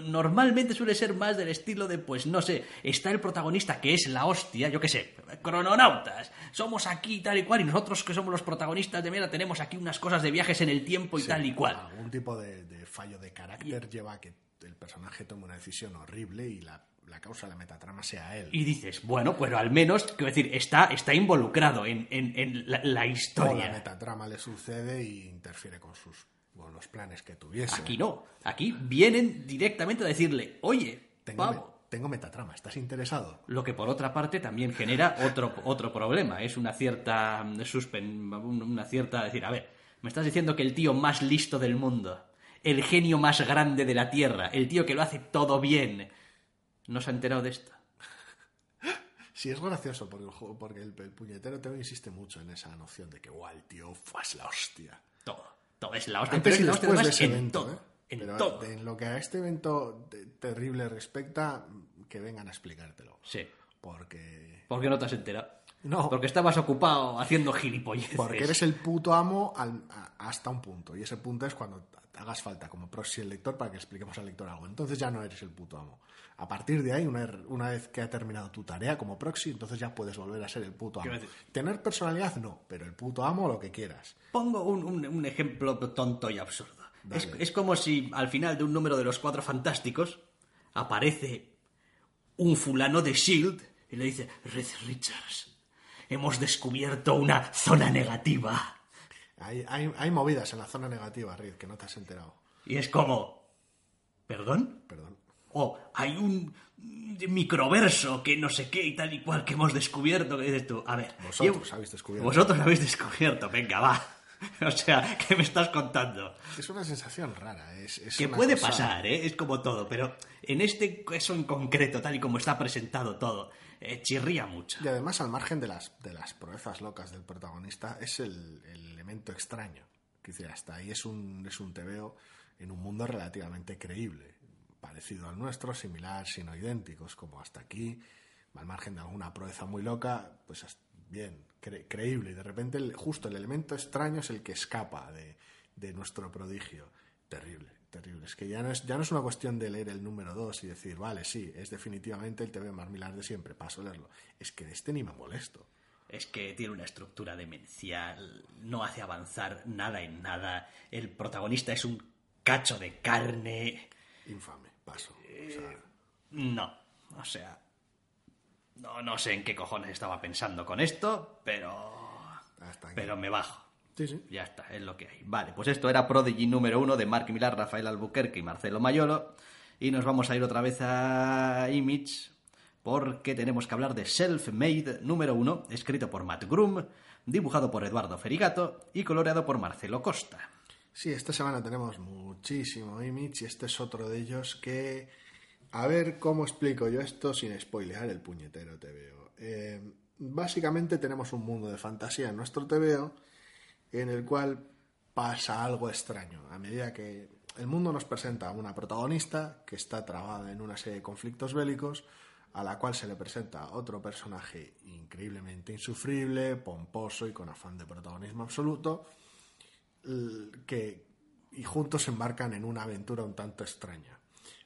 Normalmente suele ser más del estilo de, pues no sé, está el protagonista que es la hostia, yo qué sé, crononautas, somos aquí tal y cual, y nosotros que somos los protagonistas de mierda tenemos aquí unas cosas de viajes en el tiempo y Sí, tal y cual. Algún tipo de, de fallo de carácter lleva a que el personaje tome una decisión horrible y la, la causa de la metatrama sea él. Y dices, bueno, pero al menos, quiero decir, está, está involucrado en, en- en la, la o la historia. metatrama le sucede y interfiere con sus con los planes que tuviese. Aquí no, aquí vienen directamente a decirle, oye, tengo, pavo, me- tengo metatrama, ¿estás interesado? Lo que por otra parte también genera otro, otro problema. Es una cierta mm, suspen, un- una cierta decir, a ver, me estás diciendo que el tío más listo del mundo, el genio más grande de la Tierra, el tío que lo hace todo bien, no se ha enterado de esto. Sí, es gracioso porque el, juego- porque el, el puñetero Teo insiste mucho en esa noción de que, guau, el tío fue la hostia. Todo, todo es la hostia. Antes pero y después de ese en evento, todo, ¿eh? en Pero todo. en lo que a este evento terrible respecta, que vengan a explicártelo. Sí. Porque... ¿Por qué no te has enterado? No. Porque estabas ocupado haciendo gilipolleces. Porque eres el puto amo al- a- hasta un punto. Y ese punto es cuando hagas falta como proxy el lector para que expliquemos al lector algo. Entonces ya no eres el puto amo. A partir de ahí, una, una vez que ha terminado tu tarea como proxy, entonces ya puedes volver a ser el puto amo. Tener personalidad no, pero el puto amo lo que quieras. Pongo un, un- un ejemplo tonto y absurdo. Es, es como si al final de un número de los cuatro fantásticos aparece un fulano de Shield y le dice, Red Richards, hemos descubierto una zona negativa. Hay, hay, hay movidas en la zona negativa, Riz, que no te has enterado. Y es como, ¿perdón? Perdón. O hay un microverso que no sé qué y tal y cual que hemos descubierto. Que dices tú, a ver. Vosotros llevo- habéis descubierto. Vosotros habéis descubierto, venga, va. O sea, ¿qué me estás contando? Es una sensación rara. Es, es Que puede cosa- pasar, ¿eh? Es como todo, pero en este caso en concreto, tal y como está presentado todo, eh, chirría mucho. Y además, al margen de las, de las proezas locas del protagonista, es el, el elemento extraño. Que hasta ahí es un, es un TVO en un mundo relativamente creíble, parecido al nuestro, similar, sino idénticos, como hasta aquí. al margen de alguna proeza muy loca, pues es bien, cre- creíble. Y de repente, el- justo el elemento extraño es el que escapa de, de nuestro prodigio. Terrible, terrible. Es que ya no es, ya no es una cuestión de leer el número 2 y decir, vale, sí, es definitivamente el TV más milar de siempre, paso a leerlo. Es que de este ni me molesto. Es que tiene una estructura demencial, no hace avanzar nada en nada, el protagonista es un cacho de carne. Infame, paso. O sea, No, o sea, no, no sé en qué cojones estaba pensando con esto, pero... aquí. Pero me bajo. Sí, sí. Ya está, es lo que hay. Vale, pues esto era Prodigy número uno de Mark Millar, Rafael Albuquerque y Marcelo Mayolo. Y nos vamos a ir otra vez a Image porque tenemos que hablar de Self-Made número uno, escrito por Matt Groom, dibujado por Eduardo Ferigato y coloreado por Marcelo Costa. Sí, esta semana tenemos muchísimo image y este es otro de ellos que... A ver cómo explico yo esto sin spoilear el puñetero TVO. Eh, básicamente tenemos un mundo de fantasía en nuestro TVO en el cual pasa algo extraño. A medida que el mundo nos presenta a una protagonista que está trabada en una serie de conflictos bélicos, a la cual se le presenta otro personaje increíblemente insufrible, pomposo y con afán de protagonismo absoluto, que y juntos se embarcan en una aventura un tanto extraña.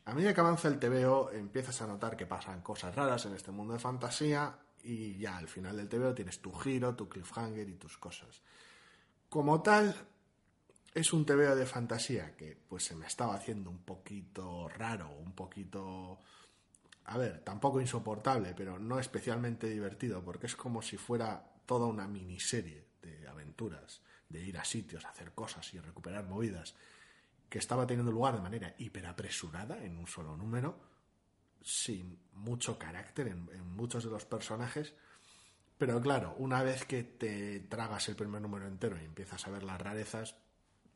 A medida que avanza el TVO empiezas a notar que pasan cosas raras en este mundo de fantasía y ya al final del TVO tienes tu giro, tu cliffhanger y tus cosas. Como tal, es un TVO de fantasía que pues se me estaba haciendo un poquito raro, un poquito a ver, tampoco insoportable, pero no especialmente divertido, porque es como si fuera toda una miniserie de aventuras, de ir a sitios, hacer cosas y recuperar movidas, que estaba teniendo lugar de manera hiperapresurada en un solo número, sin mucho carácter en, en muchos de los personajes. Pero claro, una vez que te tragas el primer número entero y empiezas a ver las rarezas,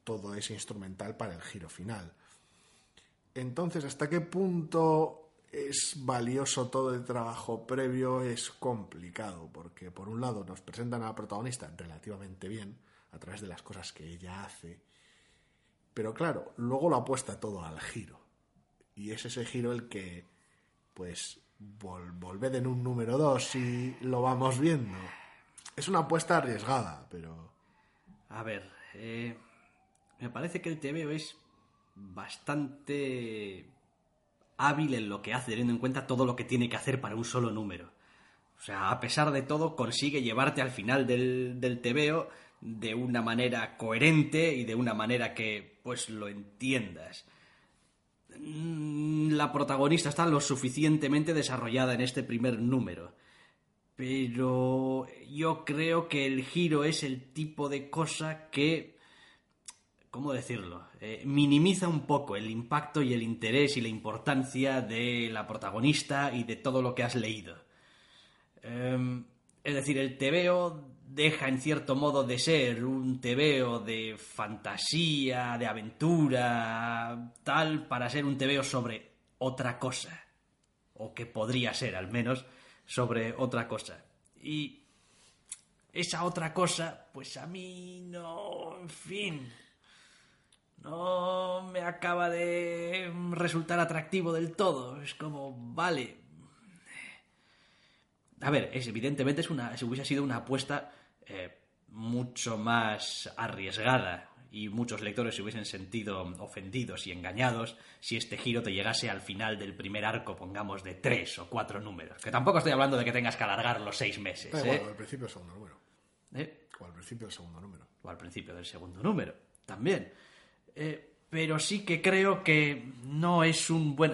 todo es instrumental para el giro final. Entonces, ¿hasta qué punto es valioso todo el trabajo previo? Es complicado, porque por un lado nos presentan a la protagonista relativamente bien, a través de las cosas que ella hace, pero claro, luego lo apuesta todo al giro. Y es ese giro el que, pues, vol volved en un número 2 y lo vamos viendo. Es una apuesta arriesgada, pero... A ver, eh, me parece que el TVO es bastante hábil en lo que hace, teniendo en cuenta todo lo que tiene que hacer para un solo número. O sea, a pesar de todo, consigue llevarte al final del, del TVO de una manera coherente y de una manera que, pues, lo entiendas. Mm, La protagonista está lo suficientemente desarrollada en este primer número. Pero yo creo que el giro es el tipo de cosa que ¿cómo decirlo? Eh, minimiza un poco el impacto y el interés y la importancia de la protagonista y de todo lo que has leído. Em, es decir, el tebeo deja en cierto modo de ser un tebeo de fantasía, de aventura, tal, para ser un tebeo sobre otra cosa. O que podría ser, al menos, sobre otra cosa. Y esa otra cosa, pues a mí no, en fin, no me acaba de resultar atractivo del todo. Es como, vale. A ver, es, evidentemente es una, si hubiese sido una apuesta eh, mucho más arriesgada y muchos lectores se hubiesen sentido ofendidos y engañados si este giro te llegase al final del primer arco, pongamos, de tres o cuatro números. Que tampoco estoy hablando de que tengas que alargar los seis meses. Da ¿eh? al principio del segundo número. ¿Eh? O al principio del segundo número. o al principio del segundo número, también. Eh, pero sí que creo que no es un buen...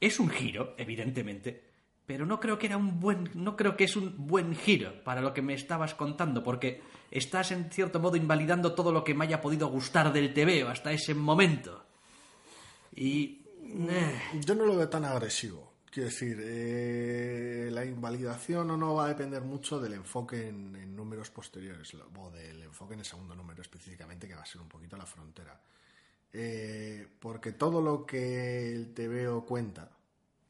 Es un giro, evidentemente, pero no creo que era un buen... No creo que es un buen giro para lo que me estabas contando, porque estás en cierto modo invalidando todo lo que me haya podido gustar del TVO hasta ese momento. Y... eh, Yo no lo veo tan agresivo. Quiero decir, eh, la invalidación o no va a depender mucho del enfoque en, números posteriores, o del enfoque en el segundo número específicamente, que va a ser un poquito la frontera. Eh, porque todo lo que el TVO cuenta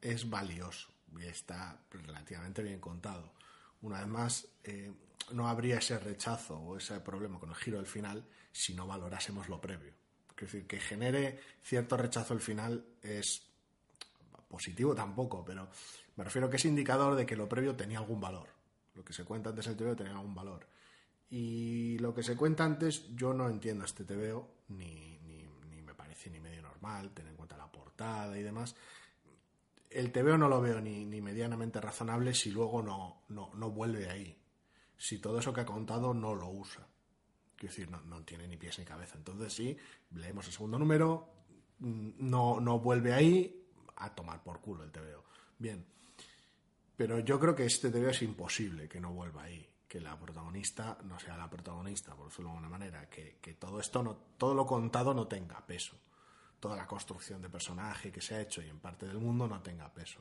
es valioso y está relativamente bien contado. Una vez más, eh, no habría ese rechazo o ese problema con el giro del final si no valorásemos lo previo. Es decir, que genere cierto rechazo al final es positivo tampoco, pero me refiero que es indicador de que lo previo tenía algún valor. Lo que se cuenta antes del TVO tenía algún valor. Y lo que se cuenta antes, yo no entiendo este TVO, ni, ni, me parece ni medio normal, tener en cuenta la portada y demás. El TVO no lo veo ni, ni medianamente razonable si luego no, no, no vuelve ahí. Si todo eso que ha contado no lo usa. Quiero decir, no, no tiene ni pies ni cabeza. Entonces sí, leemos el segundo número, mm, no, no vuelve ahí a tomar por culo el TVO. Bien. Pero yo creo que este TVO es imposible que no vuelva ahí. Que la protagonista no sea la protagonista, por decirlo de alguna manera. Que, todo esto, no, todo lo contado no tenga peso. Toda la construcción de personaje que se ha hecho y en parte del mundo no tenga peso.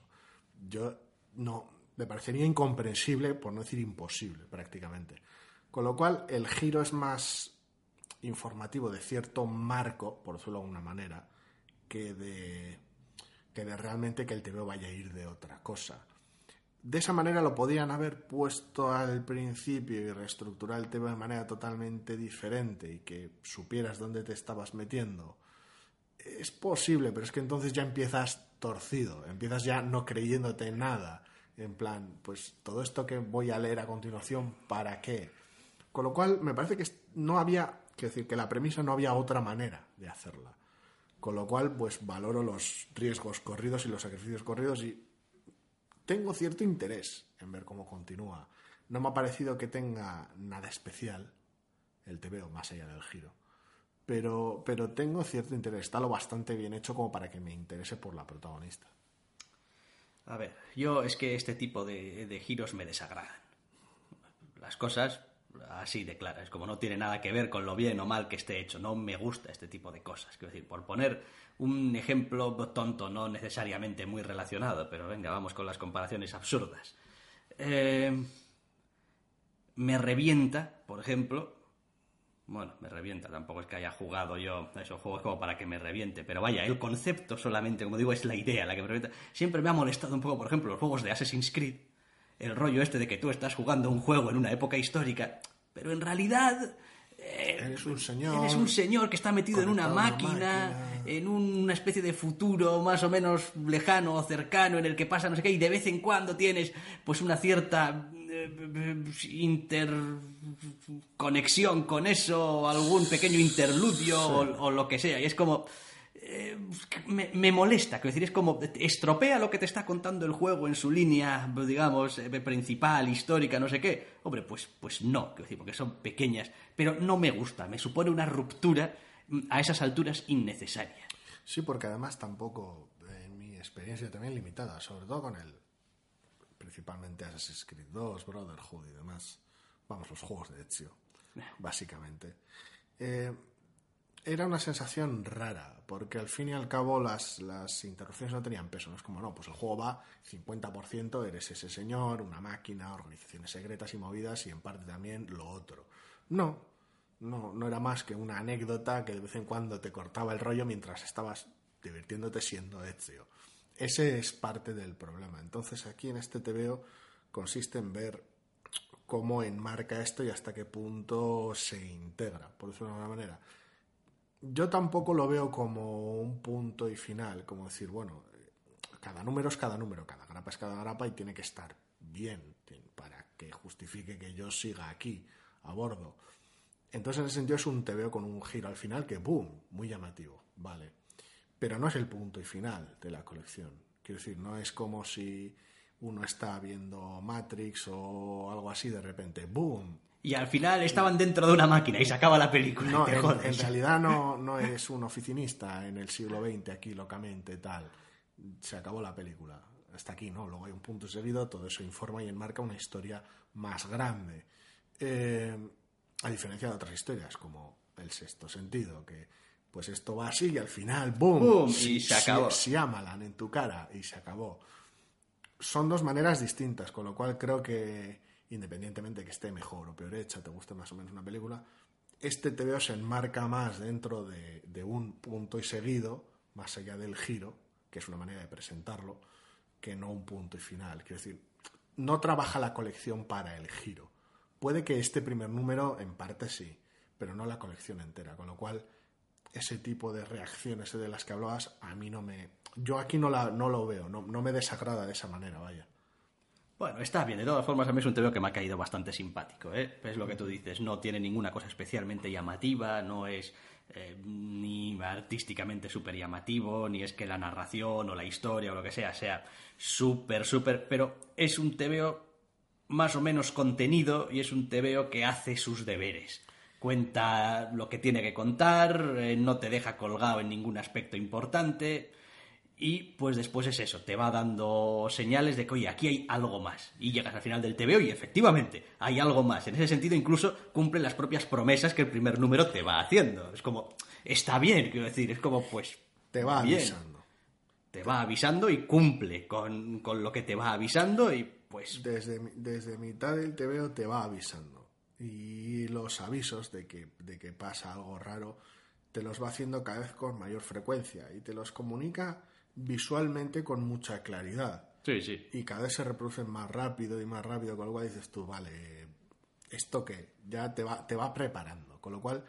Yo no, me parecería incomprensible, por no decir imposible prácticamente. Con lo cual, el giro es más informativo de cierto marco, por decirlo de alguna manera, que de, que de realmente que el TVO vaya a ir de otra cosa. De esa manera lo podían haber puesto al principio y reestructurar el TVO de manera totalmente diferente y que supieras dónde te estabas metiendo. Es posible, pero es que entonces ya empiezas torcido, empiezas ya no creyéndote en nada. En plan, pues todo esto que voy a leer a continuación, ¿para qué? Con lo cual, me parece que no había, quiero decir, que la premisa no había otra manera de hacerla. Con lo cual, pues valoro los riesgos corridos y los sacrificios corridos y tengo cierto interés en ver cómo continúa. No me ha parecido que tenga nada especial el TVO, más allá del giro. Pero, pero tengo cierto interés. Está lo bastante bien hecho como para que me interese por la protagonista. A ver, yo es que este tipo de, de giros me desagradan. Las cosas así de claras, como no tiene nada que ver con lo bien o mal que esté hecho, no me gusta este tipo de cosas. Quiero decir, por poner un ejemplo tonto, no necesariamente muy relacionado, pero venga, vamos con las comparaciones absurdas. Eh, me revienta, por ejemplo, bueno, me revienta, tampoco es que haya jugado yo a esos juegos como para que me reviente, pero vaya, el concepto solamente, como digo, es la idea la que me revienta. Siempre me ha molestado un poco, por ejemplo, los juegos de Assassin's Creed, el rollo este de que tú estás jugando un juego en una época histórica, pero en realidad... Eh, eres un señor. Eres un señor que está metido en una máquina, una máquina, en una especie de futuro más o menos lejano o cercano en el que pasa no sé qué, y de vez en cuando tienes pues una cierta eh, interconexión con eso, algún pequeño interludio sí. o, o, lo que sea. Y es como... Eh, me, me, molesta, quiero decir, es como estropea lo que te está contando el juego en su línea, digamos, eh, principal, histórica, no sé qué. Hombre, pues, pues no, quiero decir, porque son pequeñas, pero no me gusta, me supone una ruptura mm, a esas alturas innecesaria. Sí, porque además tampoco, en mi experiencia también limitada, sobre todo con el, principalmente Assassin's Creed 2, Brotherhood y demás, vamos, los juegos de Ezio, básicamente. Eh, era una sensación rara, porque al fin y al cabo las, las interrupciones no tenían peso. No es como, no, pues el juego va 50%, eres ese señor, una máquina, organizaciones secretas y movidas, y en parte también lo otro. No, no, no era más que una anécdota que de vez en cuando te cortaba el rollo mientras estabas divirtiéndote siendo Ezio. Ese es parte del problema. Entonces aquí en este TVO consiste en ver cómo enmarca esto y hasta qué punto se integra, por decirlo de alguna manera yo tampoco lo veo como un punto y final, como decir, bueno, cada número es cada número, cada grapa es cada grapa y tiene que estar bien para que justifique que yo siga aquí, a bordo. Entonces, en ese sentido, es un TVO con un giro al final que, ¡boom!, muy llamativo, vale. Pero no es el punto y final de la colección. Quiero decir, no es como si uno está viendo Matrix o algo así de repente, ¡boom!, y al final estaban dentro de una máquina y se acaba la película. No, en, en, realidad no, no es un oficinista en el siglo XX aquí locamente, tal. Se acabó la película. Hasta aquí, ¿no? Luego hay un punto seguido, todo eso informa y enmarca una historia más grande. Eh, a diferencia de otras historias, como El Sexto Sentido, que pues esto va así y al final, ¡boom! ¡Boom! Y se acabó. Si, si amalan en tu cara y se acabó. Son dos maneras distintas, con lo cual creo que independientemente de que esté mejor o peor hecha, te guste más o menos una película, este TVO se enmarca más dentro de, un punto y seguido, más allá del giro, que es una manera de presentarlo, que no un punto y final. Quiero decir, no trabaja la colección para el giro. Puede que este primer número, en parte sí, pero no la colección entera, con lo cual ese tipo de reacciones de las que hablabas a mí no me, yo aquí no, la, no lo veo, no me desagrada de esa manera, vaya. Bueno, está bien. De todas formas, a mí es un TVO que me ha caído bastante simpático. ¿eh? Es lo que tú dices. No tiene ninguna cosa especialmente llamativa, no es eh, ni artísticamente súper llamativo, ni es que la narración o la historia o lo que sea sea súper, súper. Pero es un TVO más o menos contenido y es un TVO que hace sus deberes. Cuenta lo que tiene que contar, eh, no te deja colgado en ningún aspecto importante y pues después es eso, te va dando señales de que, oye, aquí hay algo más. Y llegas al final del TVO y efectivamente hay algo más. En ese sentido, incluso cumple las propias promesas que el primer número te va haciendo. Es como, está bien, quiero decir, es como, pues. Te va avisando. Te va avisando y cumple con, lo que te va avisando y pues. Desde, desde mitad del TVO te va avisando. Y los avisos de que, de que pasa algo raro te los va haciendo cada vez con mayor frecuencia y te los comunica visualmente con mucha claridad. Sí, sí. Y cada vez se reproducen más rápido y más rápido, con lo cual dices tú, vale, esto que ya te va, te va preparando. Con lo cual,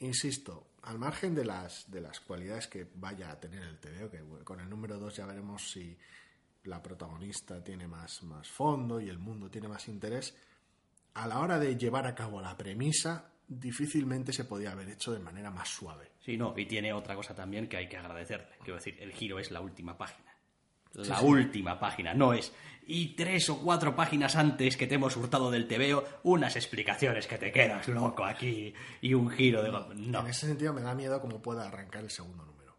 insisto, al margen de las, de las cualidades que vaya a tener el TVO, que con el número 2 ya veremos si la protagonista tiene más, más fondo y el mundo tiene más interés, a la hora de llevar a cabo la premisa, difícilmente se podía haber hecho de manera más suave. Sí, no, y tiene otra cosa también que hay que agradecerle. Quiero decir, el giro es la última página. La última página, no es. Y tres o cuatro páginas antes que te hemos hurtado del TVO, unas explicaciones que te quedas loco aquí y un giro de. No. En ese sentido me da miedo cómo pueda arrancar el segundo número.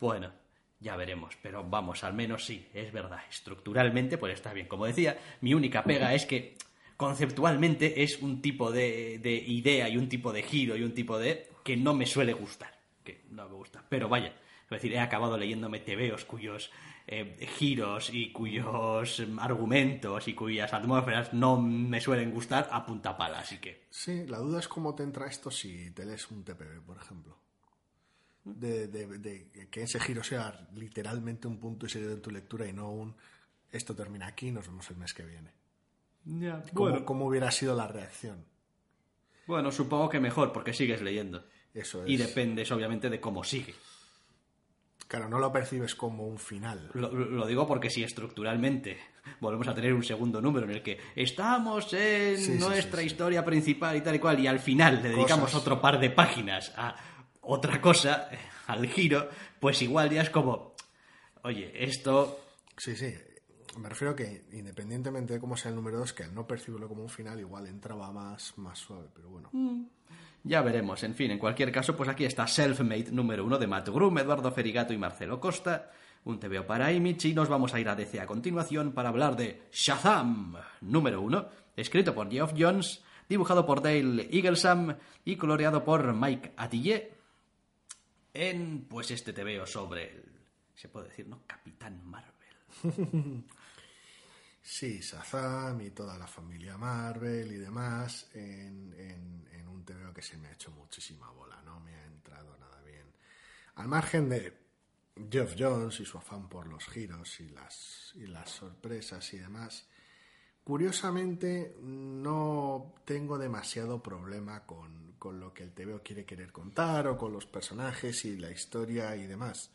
bueno. bueno, ya veremos. Pero vamos, al menos sí, es verdad. Estructuralmente, pues está bien. Como decía, mi única pega es que conceptualmente es un tipo de, idea y un tipo de giro y un tipo de que no me suele gustar, que no me gusta. Pero vaya, es decir, he acabado leyéndome tebeos cuyos eh, giros y cuyos argumentos y cuyas atmósferas no me suelen gustar a punta pala, así que... Sí, la duda es cómo te entra esto si te lees un TPB, por ejemplo. De, de, que ese giro sea literalmente un punto y seguido en tu lectura y no un esto termina aquí, nos vemos el mes que viene. ¿Cómo, hubiera sido la reacción? Bueno, supongo que mejor, porque sigues leyendo. Eso es. Y dependes, obviamente, de cómo sigue. Claro, no lo percibes como un final. Lo, digo porque si estructuralmente volvemos a tener un segundo número en el que estamos en nuestra historia principal y tal y cual, y al final le dedicamos otro par de páginas a otra cosa, al giro, pues igual ya es como, oye, esto... Sí, sí, me refiero que independientemente de cómo sea el número 2, que al no percibirlo como un final igual entraba más, más suave, pero bueno. Mm. Ya veremos, en fin, en cualquier caso, pues aquí está Selfmade número 1 de Matt Grum, Eduardo Ferigato y Marcelo Costa, un TVO para Image y nos vamos a ir a DC a continuación para hablar de Shazam número 1, escrito por Geoff Jones, dibujado por Dale Eaglesham y coloreado por Mike Atiyeh en pues este TVO sobre el, se puede decir, ¿no? Capitán Marvel. Sí, Shazam y toda la familia Marvel y demás en, un TVO que se me ha hecho muchísima bola, no me ha entrado nada bien. Al margen de Jeff Jones y su afán por los giros y las, sorpresas y demás, curiosamente no tengo demasiado problema con, con lo que el TVO quiere querer contar o con los personajes y la historia y demás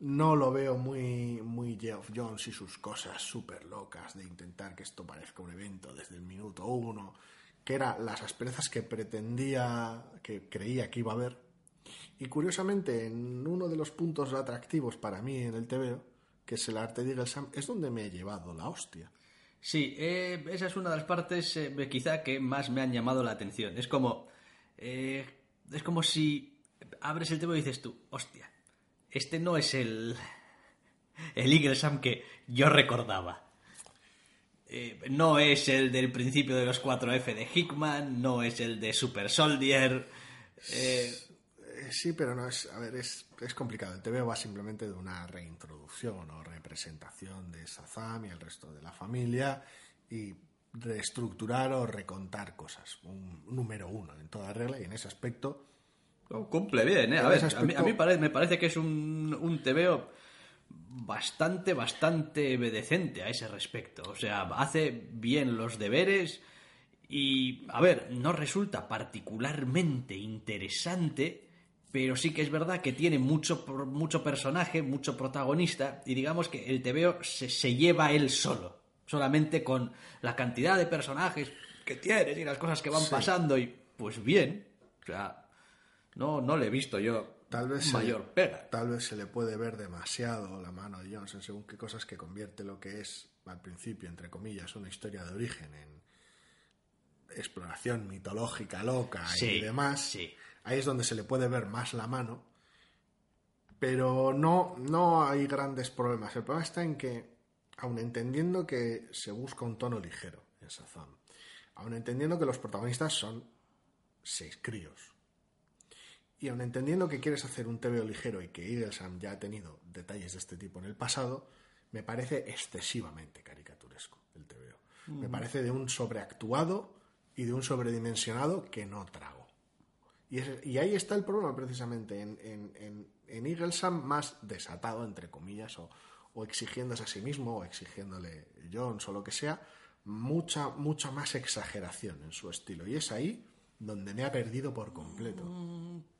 no lo veo muy, muy Geoff Jones y sus cosas súper locas de intentar que esto parezca un evento desde el minuto uno, que eran las asperezas que pretendía, que creía que iba a haber. Y curiosamente, en uno de los puntos atractivos para mí en el TVO, que es el arte de Sam, es donde me he llevado la hostia. Sí, eh, esa es una de las partes eh, quizá que más me han llamado la atención. Es como... Eh, es como si abres el TVO y dices tú, hostia, este no es el, el Eagle Sam que yo recordaba. Eh, no es el del principio de los 4F de Hickman, no es el de Super Soldier. Eh, sí, pero no es. A ver, es, es complicado. El TVO va simplemente de una reintroducción o representación de Sazam y el resto de la familia y reestructurar o recontar cosas. Un número uno en toda regla y en ese aspecto cumple bien, ¿eh? A ver, a mí, me parece que es un, un TVO bastante, bastante decente a ese respecto. O sea, hace bien los deberes y, a ver, no resulta particularmente interesante, pero sí que es verdad que tiene mucho, mucho personaje, mucho protagonista, y digamos que el TVO se, se lleva él solo, solamente con la cantidad de personajes que tienes y las cosas que van pasando, y pues bien, o sea, no, no le he visto yo Tal vez, se mayor le, pega. tal vez se le puede ver demasiado la mano de Jones en según qué cosas que convierte lo que es, al principio, entre comillas, una historia de origen en exploración mitológica loca Sí, y demás. sí. Ahí es donde se le puede ver más la mano. Pero no, no hay grandes problemas. El problema está en que, aun entendiendo que se busca un tono ligero en Shazam, aun entendiendo que los protagonistas son seis críos, y aun entendiendo que quieres hacer un TVO ligero y que Eaglesham ya ha tenido detalles de este tipo en el pasado, me parece excesivamente caricaturesco el TVO. Me parece de un sobreactuado y de un sobredimensionado que no trago. Y, es- y ahí está el problema precisamente, en, en, en, en Eaglesham más desatado, entre comillas, o, o exigiéndose a sí mismo, o exigiéndole Jones o lo que sea, mucha, mucha más exageración en su estilo. Y es ahí donde me ha perdido por completo.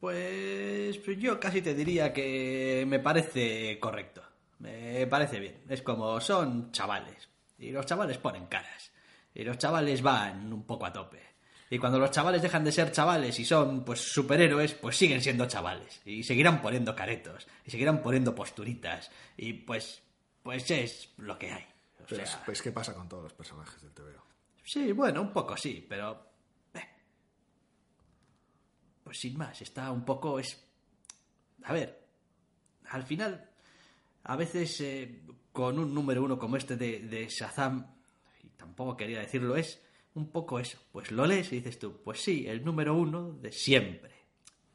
Pues yo casi te diría que me parece correcto. Me parece bien. Es como son chavales. Y los chavales ponen caras. Y los chavales van un poco a tope. Y cuando los chavales dejan de ser chavales y son pues superhéroes, pues siguen siendo chavales. Y seguirán poniendo caretos. Y seguirán poniendo posturitas. Y pues, pues es lo que hay. O pues, ¿qué pasa con todos los personajes del TVO? Sí, bueno, un poco sí, pero... Pues sin más, está un poco... es A ver, al final, a veces eh, con un número uno como este de, de Shazam, y tampoco quería decirlo, es un poco eso. Pues lo lees y dices tú, pues sí, el número uno de siempre.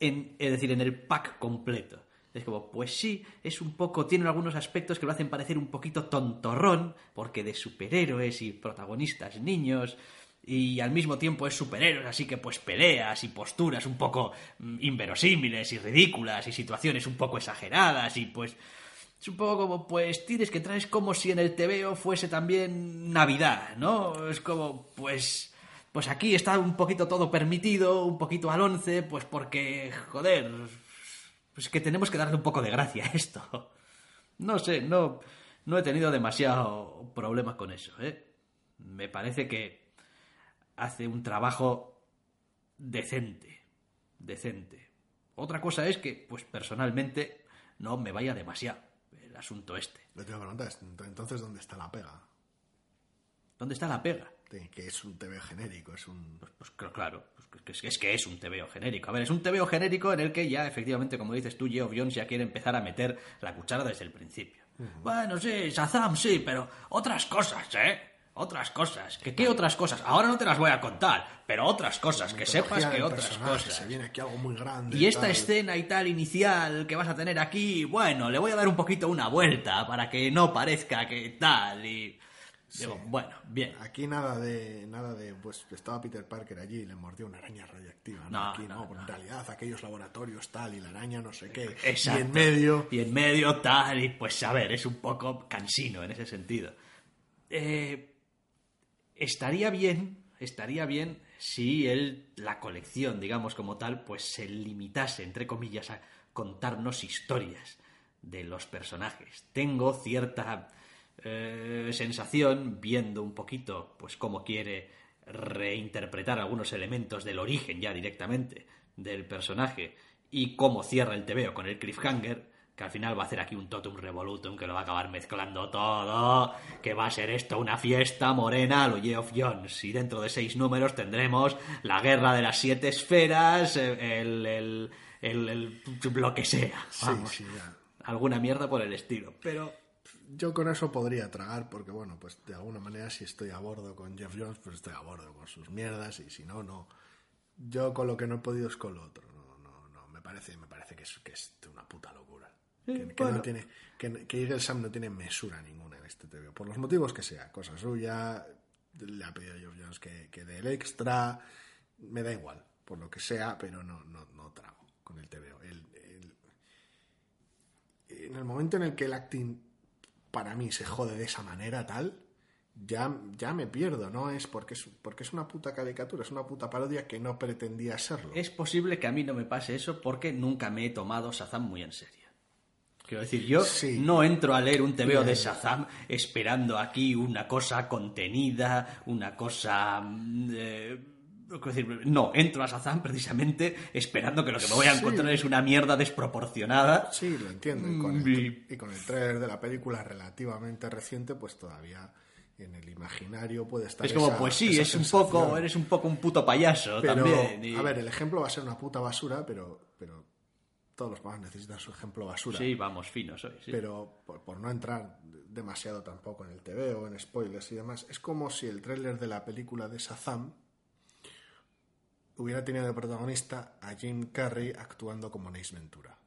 En, es decir, en el pack completo. Es como, pues sí, es un poco, tiene algunos aspectos que lo hacen parecer un poquito tontorrón, porque de superhéroes y protagonistas niños, y al mismo tiempo es superhéroes, así que pues peleas y posturas un poco mm, inverosímiles y ridículas y situaciones un poco exageradas y pues es un poco como pues tienes que traes como si en el TVO fuese también Navidad, ¿no? Es como pues pues aquí está un poquito todo permitido, un poquito al once, pues porque joder, pues que tenemos que darle un poco de gracia a esto. No sé, no no he tenido demasiado problema con eso, ¿eh? Me parece que hace un trabajo decente, decente. Otra cosa es que, pues personalmente, no me vaya demasiado el asunto este. Entonces, ¿dónde está la pega? ¿Dónde está la pega? Que es un TV genérico, es un... Pues cl- claro, pues que- es, que, es que es un TVO genérico. A ver, es un TVO genérico en el que ya, efectivamente, como dices tú, Geoff Jones ya quiere empezar a meter la cuchara desde el principio. Bueno, sí, Shazam, sí, pero otras cosas, ¿eh? Otras cosas. ¿Que qué otras cosas? Ahora no te las voy a contar, pero otras cosas, que sepas que otras cosas. Se viene aquí algo muy grande. Y esta tal. escena y tal inicial que vas a tener aquí, bueno, le voy a dar un poquito una vuelta para que no parezca que tal y... Digo, bueno, bien. Aquí nada de, nada de, pues estaba Peter Parker allí y le mordió una araña radiactiva. No, No, aquí no, no, en realidad aquellos laboratorios tal y la araña no sé qué. Exacto. Y en medio, Y en medio tal, y pues a ver, es un poco cansino en ese sentido. Eh, estaría bien, estaría bien si él, la colección, digamos como tal, pues se limitase, entre comillas, a contarnos historias de los personajes. Tengo cierta eh, sensación, viendo un poquito, pues cómo quiere reinterpretar algunos elementos del origen ya directamente del personaje y cómo cierra el TVO con el cliffhanger, que al final va a hacer aquí un totum revolutum que lo va a acabar mezclando todo, que va a ser esto una fiesta morena a lo Geoff Jones, y dentro de seis números tendremos la guerra de las siete esferas, eh, el, el, el- el- lo que sea, sí, sí, ya. alguna mierda por el estilo, pero Yo con eso podría tragar, porque bueno, pues de alguna manera si estoy a bordo con Jeff Jones, pues estoy a bordo con sus mierdas, y si no, no. Yo con lo que no he podido es con lo otro. No, no, no. Me parece, me parece que es, que es una puta locura. Que, que bueno. no tiene, que, que Eagle Sam no tiene mesura ninguna en este TV. Por los motivos que sea, cosa suya, le ha pedido a Jeff Jones que, que dé el extra, me da igual, por lo que sea, pero no, no, no trago con el TVO. El, el- en el momento en el que el acting para mí se jode de esa manera tal, ya, ya me pierdo, ¿no? Es porque, es porque es una puta caricatura, es una puta parodia que no pretendía serlo. Es posible que a mí no me pase eso porque nunca me he tomado Shazam muy en serio. Quiero decir, yo Sí. no entro a leer un TVO de. Shazam esperando aquí una cosa contenida, una cosa... mm, eh, no, entro a Shazam precisamente esperando que lo que me voy a Sí. encontrar es una mierda desproporcionada. Sí, lo entiendo. Y con, Mm, el, y con el trailer de la película relativamente reciente, pues todavía en el imaginario puede estar Es como, esa- pues sí, es un poco, eres un poco un puto payaso Pero, también. y- a ver, el ejemplo va a ser una puta basura, pero todos los magos necesitan su ejemplo basura. Sí, vamos, finos hoy. sí. Pero por, por no entrar demasiado tampoco en el TV o en spoilers y demás, es como si el tráiler de la película de Shazam hubiera tenido de protagonista a Jim Carrey actuando como Ace Ventura.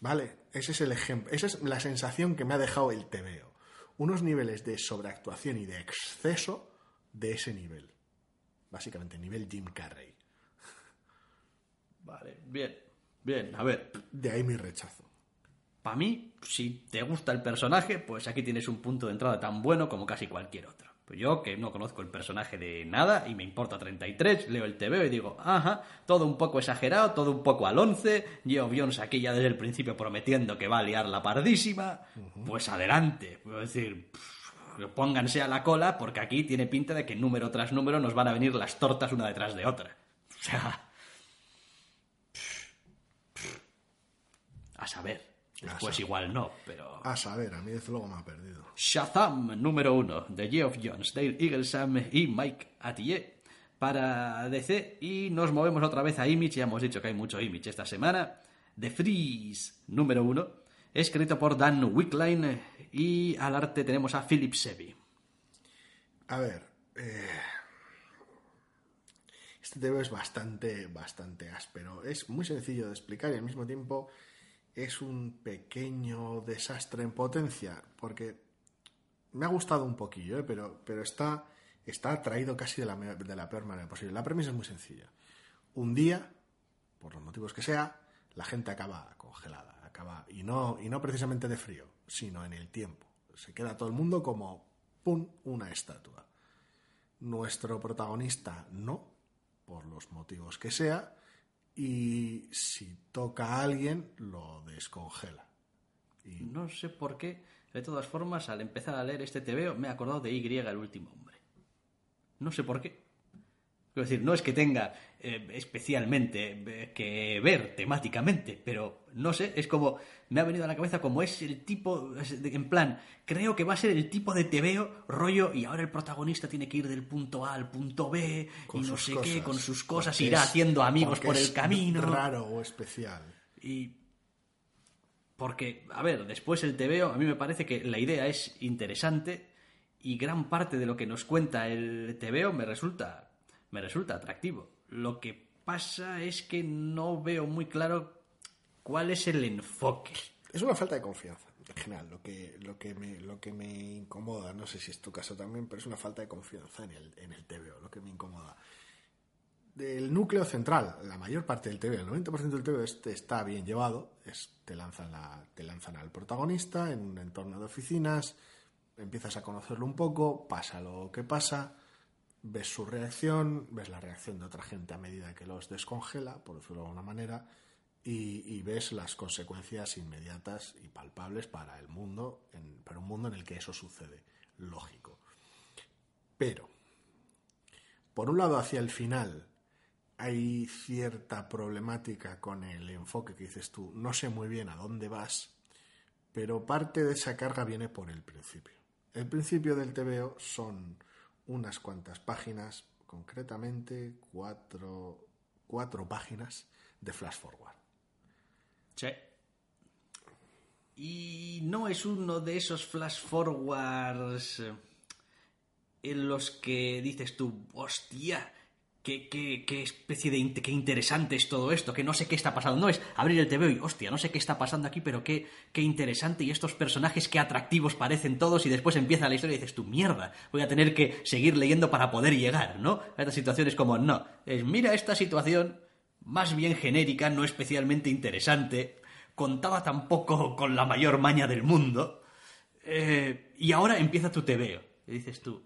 ¿Vale? Ese es el ejemplo, esa es la sensación que me ha dejado el TVO. Unos niveles de sobreactuación y de exceso de ese nivel. Básicamente, nivel Jim Carrey. Vale, bien, bien, a ver. De ahí mi rechazo. Para mí, si te gusta el personaje, pues aquí tienes un punto de entrada tan bueno como casi cualquier otro. Pues yo, que no conozco el personaje de nada y me importa 33, leo el TVO y digo, ajá, todo un poco exagerado, todo un poco al 11, Geo Jones aquí ya desde el principio prometiendo que va a liar la pardísima, pues adelante. Puedo decir, pff, pónganse a la cola porque aquí tiene pinta de que número tras número nos van a venir las tortas una detrás de otra. O sea... A saber. Después saber. igual no, pero... A saber, a mí desde luego me ha perdido. Shazam número uno de Geoff Jones, Dale Eaglesham y Mike Atiyeh para DC y nos movemos otra vez a Image, ya hemos dicho que hay mucho Image esta semana. The Freeze número uno, escrito por Dan Wickline y al arte tenemos a Philip Sevi. A ver, eh, este TV es bastante, bastante áspero. Es muy sencillo de explicar y al mismo tiempo es un pequeño desastre en potencia, porque me ha gustado un poquillo, ¿eh? pero, pero está, está casi de la, de la peor manera posible. La premisa es muy sencilla. Un día, por los motivos que sea, la gente acaba congelada, acaba y no y no precisamente de frío, sino en el tiempo. Se queda todo el mundo como pum, una estatua. Nuestro protagonista no, por los motivos que sea, y si toca a alguien lo descongela. No sé por qué, de todas formas, al empezar a leer este TVO me he acordado de Y, el último hombre. No sé por qué. Quiero decir, no es que tenga eh, especialmente eh, que ver temáticamente, pero no sé, es como, me ha venido a la cabeza como es el tipo, es de- en plan, creo que va a ser el tipo de TVO rollo y ahora el protagonista tiene que ir del punto A al punto B Con y no sé cosas, qué, con sus cosas, irá es- haciendo amigos por es el camino. Raro o especial. Y. Porque, a ver, después el TVO, a mí me parece que la idea es interesante y gran parte de lo que nos cuenta el TVO me resulta, me resulta atractivo. Lo que pasa es que no veo muy claro cuál es el enfoque. Es una falta de confianza, en general, lo que, lo que, me, lo que me incomoda, no sé si es tu caso también, pero es una falta de confianza en el, en el TVO, lo que me incomoda. Del núcleo central, la mayor parte del TV, el 90% del TV este está bien llevado, es, te, lanzan la, te lanzan al protagonista en un entorno de oficinas, empiezas a conocerlo un poco, pasa lo que pasa, ves su reacción, ves la reacción de otra gente a medida que los descongela, por decirlo de alguna manera, y, ves las consecuencias inmediatas y palpables para el mundo, en- para un mundo en el que eso sucede, lógico. Pero, por un lado, hacia el final hay cierta problemática con el enfoque que dices tú, no sé muy bien a dónde vas, pero parte de esa carga viene por el principio. El principio del TVO son unas cuantas páginas, concretamente cuatro, cuatro páginas de flash forward. Sí. Y no es uno de esos flash forwards eh, en los que dices tú, hostia, qué, especie de qué interesante es todo esto, que no sé qué está pasando. No es abrir el TV y, hostia, no sé qué está pasando aquí, pero qué, qué interesante y estos personajes qué atractivos parecen todos y después empieza la historia y dices tú, mierda, voy a tener que seguir leyendo para poder llegar, ¿no? A estas situaciones como, no, es mira esta situación más bien genérica, no especialmente interesante, contada tampoco con la mayor maña del mundo. eh, y ahora empieza tu tebeo. Y dices tú,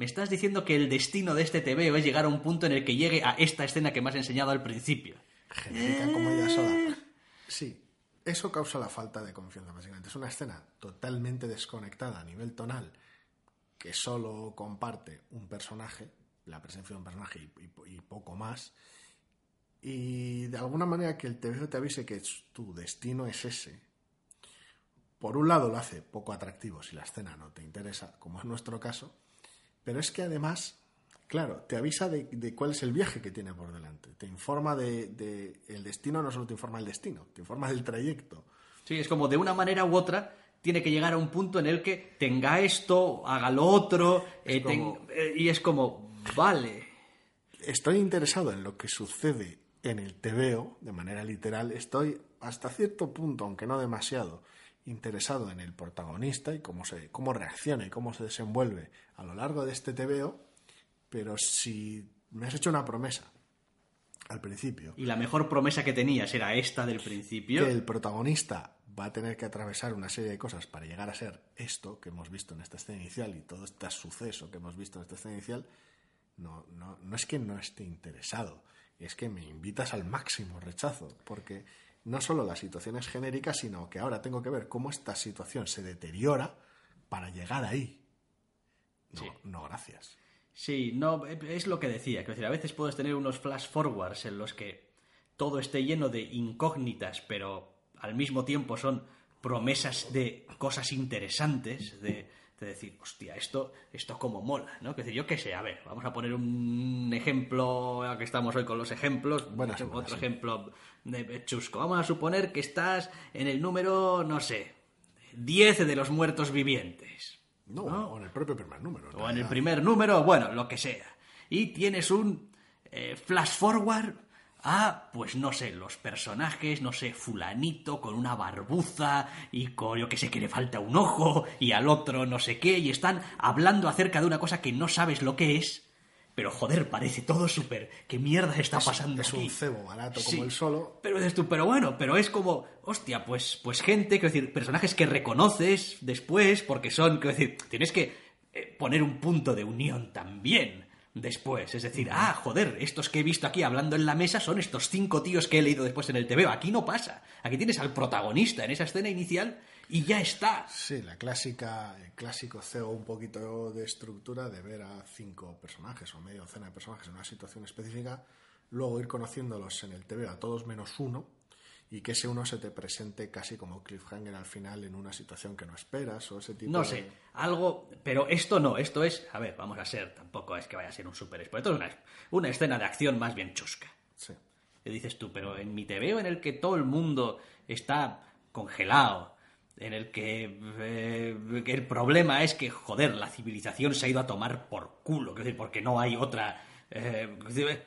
me estás diciendo que el destino de este tebeo es llegar a un punto en el que llegue a esta escena que me has enseñado al principio. Genérica como ella sola. Sí, eso causa la falta de confianza, básicamente. Es una escena totalmente desconectada a nivel tonal, que solo comparte un personaje, la presencia de un personaje y, y- y poco más. Y de alguna manera que el TVO te avise que tu destino es ese. Por un lado lo hace poco atractivo si la escena no te interesa, como es nuestro caso, pero es que además, claro, te avisa de, de cuál es el viaje que tiene por delante. Te informa de, de- el destino, no solo te informa del destino, te informa del trayecto. Sí, es como de una manera u otra tiene que llegar a un punto en el que tenga esto, haga lo otro, eh, como- ten- eh, y es como, vale. Estoy interesado en lo que sucede en el TVO, de manera literal. Estoy hasta cierto punto, aunque no demasiado, interesado en el protagonista y cómo, se, cómo reacciona y cómo se desenvuelve a lo largo de este TVO. Pero si me has hecho una promesa al principio, Y la mejor promesa que tenías era esta del principio. que el protagonista va a tener que atravesar una serie de cosas para llegar a ser esto que hemos visto en esta escena inicial y todo este suceso que hemos visto en esta escena inicial, no, no, no es que no esté interesado, es que me invitas al máximo rechazo, porque no solo la situación es genérica, sino que ahora tengo que ver cómo esta situación se deteriora para llegar ahí. No, Sí. no gracias. Sí, no, es lo que decía. Que decir, a veces puedes tener unos flash forwards en los que todo esté lleno de incógnitas, pero al mismo tiempo son promesas de cosas interesantes, de, de decir, hostia, esto, esto como mola, ¿no? Que decir, yo qué sé, a ver, vamos a poner un ejemplo, ya que estamos hoy con los ejemplos, Buena otro sí. ejemplo de chusco. Vamos a suponer que estás en el número, no sé, 10 de los muertos vivientes. No, o en el propio primer número. O en el primer número, bueno, lo que sea. Y tienes un eh, flash forward a, pues no sé, los personajes, no sé, fulanito con una barbuza y con, yo que sé, que le falta un ojo y al otro no sé qué, y están hablando acerca de una cosa que no sabes lo que es, pero joder, parece todo súper, ¿qué mierda está Es- pasando es aquí? un cebo barato Sí. como el solo. Pero dices tú, pero bueno, pero es como, hostia, pues, pues gente, quiero decir, personajes que reconoces después, porque son, quiero decir, tienes que eh, poner un punto de unión también después. Es decir, ah, joder, estos que he visto aquí hablando en la mesa son estos cinco tíos que he leído después en el TV. Aquí no pasa. Aquí tienes al protagonista en esa escena inicial y ya está. Sí, la clásica, el clásico CEO un poquito de estructura de ver a cinco personajes o media docena de personajes en una situación específica, luego ir conociéndolos en el TV a todos menos uno y que ese uno se te presente casi como cliffhanger al final en una situación que no esperas o ese tipo No de... sé, algo, pero esto no, esto es, a ver, vamos a ser, tampoco es que vaya a ser un super spoiler, esto es una, una escena de acción más bien chusca. Sí. Y dices tú, pero en mi TVO en el que todo el mundo está congelado, en el que eh, que el problema es que, joder, la civilización se ha ido a tomar por culo, decir, porque no hay otra... eh, quiero decir, eh,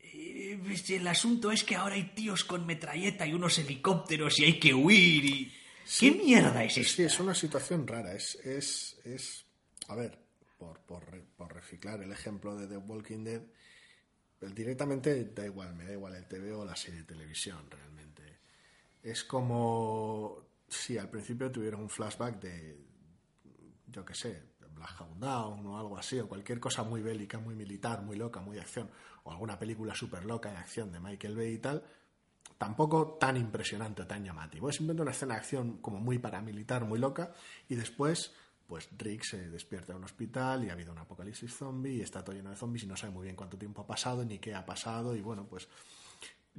pues el asunto es que ahora hay tíos con metralleta y unos helicópteros y hay que huir y... ¿Qué mierda es esta? Sí, es una situación rara. Es, es, es a ver, por, por, por reciclar el ejemplo de The Walking Dead, el directamente da igual, me da igual el TV o la serie de televisión, realmente. Es como si al principio tuviera un flashback de, yo qué sé, Black Hawk Down o algo así, o cualquier cosa muy bélica, muy militar, muy loca, muy de acción, o alguna película súper loca de acción de Michael Bay y tal, tampoco tan impresionante o tan llamativo. Es simplemente una escena de acción como muy paramilitar, muy loca, y después, pues Rick se despierta en un hospital y ha habido un apocalipsis zombie y está todo lleno de zombies y no sabe muy bien cuánto tiempo ha pasado ni qué ha pasado y bueno, pues